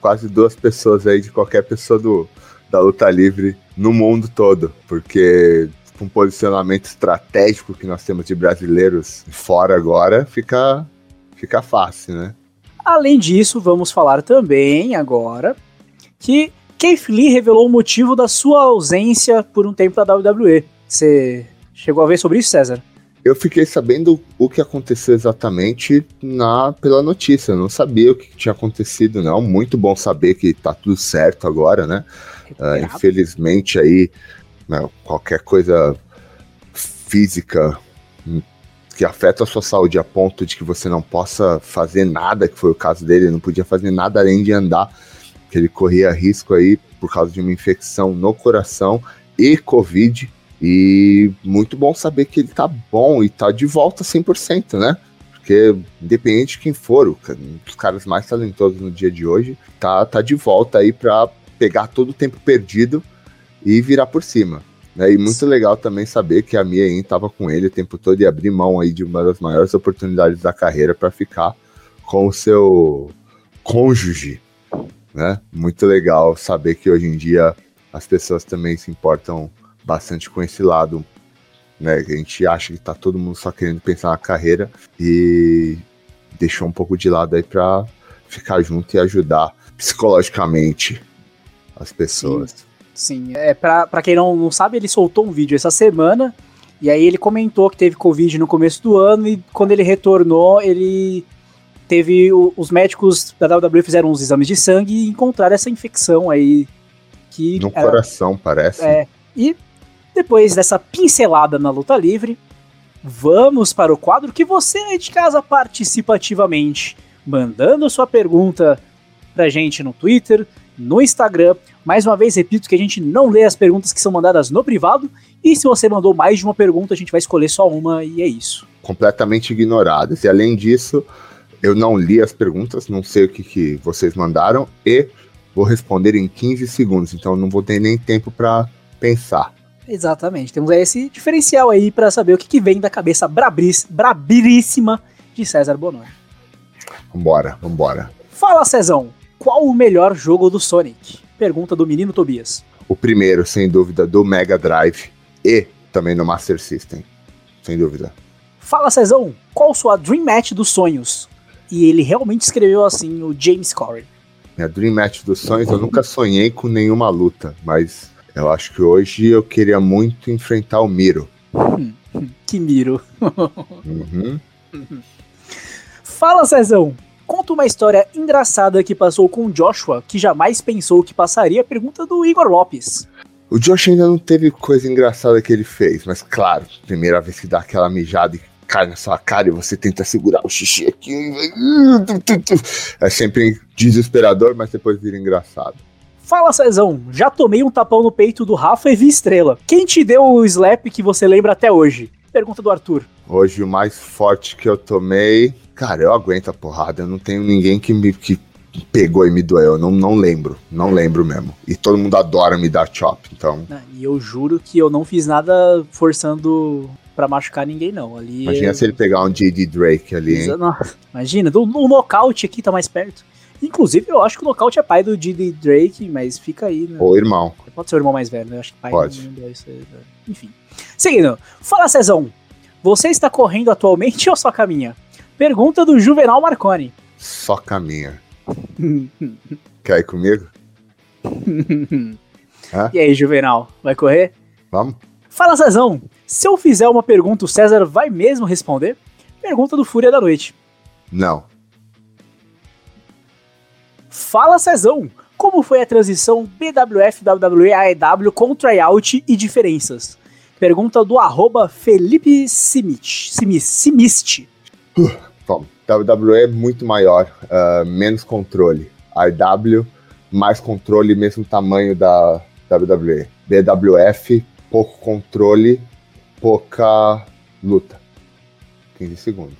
quase duas pessoas aí de qualquer pessoa do, da luta livre no mundo todo. Porque com o posicionamento estratégico que nós temos de brasileiros fora agora, fica, fica fácil, né? Além disso, vamos falar também agora que Keith Lee revelou o motivo da sua ausência por um tempo da WWE. Você chegou a ver sobre isso, César? Eu fiquei sabendo o que aconteceu exatamente na pela notícia. Eu não sabia o que tinha acontecido, não. Muito bom saber que tá tudo certo agora, né? Ah, infelizmente aí, né, qualquer coisa física que afeta a sua saúde a ponto de que você não possa fazer nada, que foi o caso dele, ele não podia fazer nada além de andar, que ele corria risco aí por causa de uma infecção no coração e Covid. E muito bom saber que ele tá bom e tá de volta 100%, né? Porque, independente de quem for, um dos caras mais talentosos no dia de hoje, tá, tá de volta aí pra pegar todo o tempo perdido e virar por cima. Né? E muito legal também saber que a Mia Yin tava com ele o tempo todo e abrir mão aí de uma das maiores oportunidades da carreira para ficar com o seu cônjuge, né? Muito legal saber que hoje em dia as pessoas também se importam bastante com esse lado, né? A gente acha que tá todo mundo só querendo pensar na carreira e deixou um pouco de lado aí para ficar junto e ajudar psicologicamente as pessoas. Sim, é, pra, pra quem não, não sabe, ele soltou um vídeo essa semana. E aí ele comentou que teve Covid no começo do ano e quando ele retornou, ele teve. o- os médicos da WWE fizeram uns exames de sangue e encontraram essa infecção aí. Que No era- coração, parece. É, e depois dessa pincelada na luta livre, vamos para o quadro que você aí de casa participa ativamente, mandando sua pergunta pra gente no Twitter, no Instagram. Mais uma vez, repito que a gente não lê as perguntas que são mandadas no privado, e se você mandou mais de uma pergunta, a gente vai escolher só uma e é isso. completamente ignoradas. E além disso, eu não li as perguntas, não sei o que, que vocês mandaram e vou responder em 15 segundos, então não vou ter nem tempo para pensar. Exatamente, temos aí esse diferencial aí pra saber o que, que vem da cabeça brabris, brabiríssima de César Bonor. Vambora, vambora. Fala, Cezão, qual o melhor jogo do Sonic? Pergunta do menino Tobias. O primeiro, sem dúvida, do Mega Drive e também no Master System, sem dúvida. Fala, Cezão, qual sua Dream Match dos sonhos? E ele realmente escreveu assim, o James Corey. Minha Dream Match dos sonhos, eu nunca sonhei com nenhuma luta, mas eu acho que hoje eu queria muito enfrentar o Miro. Que miro. Uhum. Fala, Cezão, conta uma história engraçada que passou com o Joshua que jamais pensou que passaria. Pergunta do Igor Lopes. O Josh ainda não teve coisa engraçada que ele fez, mas claro, primeira vez que dá aquela mijada e cai na sua cara e você tenta segurar o xixi aqui. vai- É sempre desesperador, mas depois vira engraçado. Fala, Cezão, já tomei um tapão no peito do Rafa e vi estrela. Quem te deu o slap que você lembra até hoje? Pergunta do Arthur. Hoje o mais forte que eu tomei. Cara, eu aguento a porrada. Eu não tenho ninguém que me que pegou e me doeu. Eu não, não lembro. Não lembro mesmo. E todo mundo adora me dar chop. Então, E eu juro que eu não fiz nada forçando pra machucar ninguém, não. Ali imagina é- se ele pegar um J.D. Drake ali, hein? Imagina, o, o nocaute aqui tá mais perto. Inclusive, eu acho que o nocaute é pai do D.D. Drake, mas fica aí, né? Ou irmão. Pode ser o irmão mais velho, né? Eu acho que pai Pode. não isso aí, né? Enfim. Seguindo. Fala, Cezão. Você está correndo atualmente <laughs> ou só caminha? Pergunta do Juvenal Marconi. Só caminha. Quer ir comigo? <laughs> E aí, Juvenal? Vai correr? Vamos? Fala, Cezão. Se eu fizer uma pergunta, o César vai mesmo responder? Pergunta do Fúria da Noite. Não. Fala, Cezão. Como foi a transição BWF, WWE, AEW com tryout e diferenças? Pergunta do arroba Felipe Simich, Simis, Simiste. Bom, WWE é muito maior, ah, menos controle. IW, mais controle, mesmo tamanho da WWE. BWF, pouco controle, pouca luta. 15 segundos.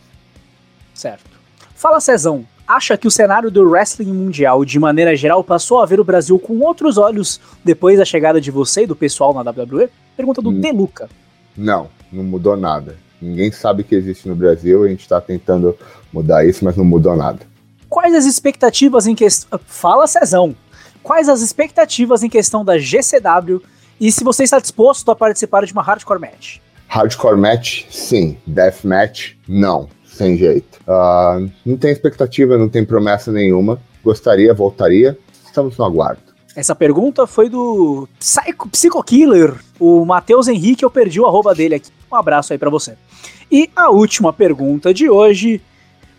Certo. Fala, Cezão. Acha que o cenário do wrestling mundial, de maneira geral, passou a ver o Brasil com outros olhos depois da chegada de você e do pessoal na WWE? Pergunta do Deluca. Não, não mudou nada. Ninguém sabe que existe no Brasil, a gente está tentando mudar isso, mas não mudou nada. Quais as expectativas em questão. Fala, Cezão. Quais as expectativas em questão da GCW e se você está disposto a participar de uma hardcore match? Hardcore match, sim. Death match, não. Sem jeito. Ah, não tem expectativa, não tem promessa nenhuma. Gostaria, voltaria. Estamos no aguardo. Essa pergunta foi do Psycho, Psycho Killer, o Matheus Henrique, eu perdi o arroba dele aqui. Um abraço aí pra você. E a última pergunta de hoje.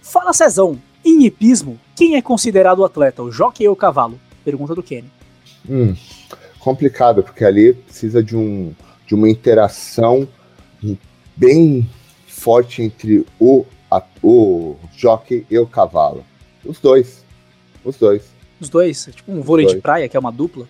Fala Cezão, em hipismo, quem é considerado o atleta, o jockey ou o cavalo? Pergunta do Kenny. Hum, complicado, porque ali precisa de, um, de uma interação bem forte entre o, a- o jockey e o cavalo. Os dois. Os dois. Os dois, é tipo um vôlei de praia, que é uma dupla.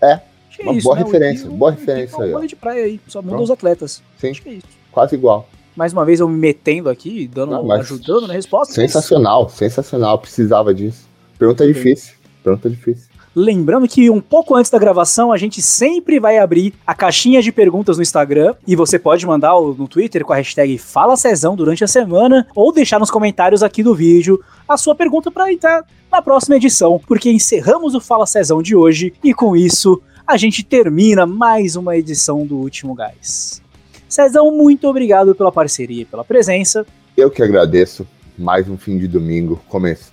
É. Acho que é Uma isso, boa né? Referência, boa o referência é um aí, ó. vôlei de praia aí, só muda Pronto. os atletas. Sim. Acho que é isso. Quase igual. Mais uma vez eu me metendo aqui, dando, Não, ajudando na resposta. Sensacional, sensacional. Precisava disso. Pergunta difícil. Pergunta difícil. Lembrando que um pouco antes da gravação, a gente sempre vai abrir a caixinha de perguntas no Instagram e você pode mandar no Twitter com a hashtag Fala Cezão durante a semana ou deixar nos comentários aqui do vídeo a sua pergunta para entrar na próxima edição, porque encerramos o Fala Cezão de hoje e com isso a gente termina mais uma edição do Último Gás. Cezão, muito obrigado pela parceria e pela presença. Eu que agradeço. Mais um fim de domingo,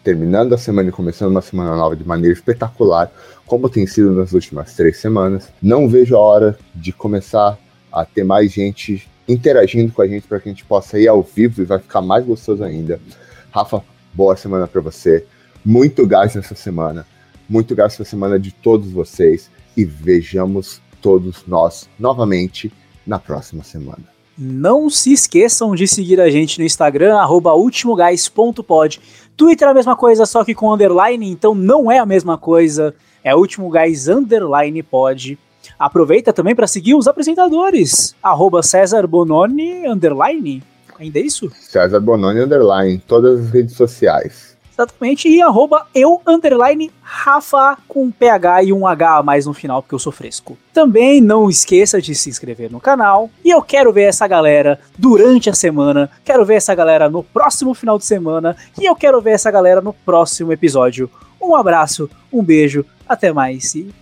terminando a semana e começando uma semana nova de maneira espetacular, como tem sido nas últimas três semanas. Não vejo a hora de começar a ter mais gente interagindo com a gente para que a gente possa ir ao vivo e vai ficar mais gostoso ainda. Rafa, boa semana para você. Muito gás nessa semana. Muito gás nessa semana de todos vocês. E vejamos todos nós novamente na próxima semana. Não se esqueçam de seguir a gente no Instagram, arroba ultimogás.pod. Twitter é a mesma coisa, só que com underline, então não é a mesma coisa. É Último Gás Underline Pod. Aproveita também para seguir os apresentadores, arroba César Bononi Underline. Ainda é isso? César Bononi Underline, todas as redes sociais. Exatamente, e arroba eu, underline, Rafa, com PH e um H a mais no final, porque eu sou fresco. Também não esqueça de se inscrever no canal, e eu quero ver essa galera durante a semana, quero ver essa galera no próximo final de semana, e eu quero ver essa galera no próximo episódio. Um abraço, um beijo, até mais e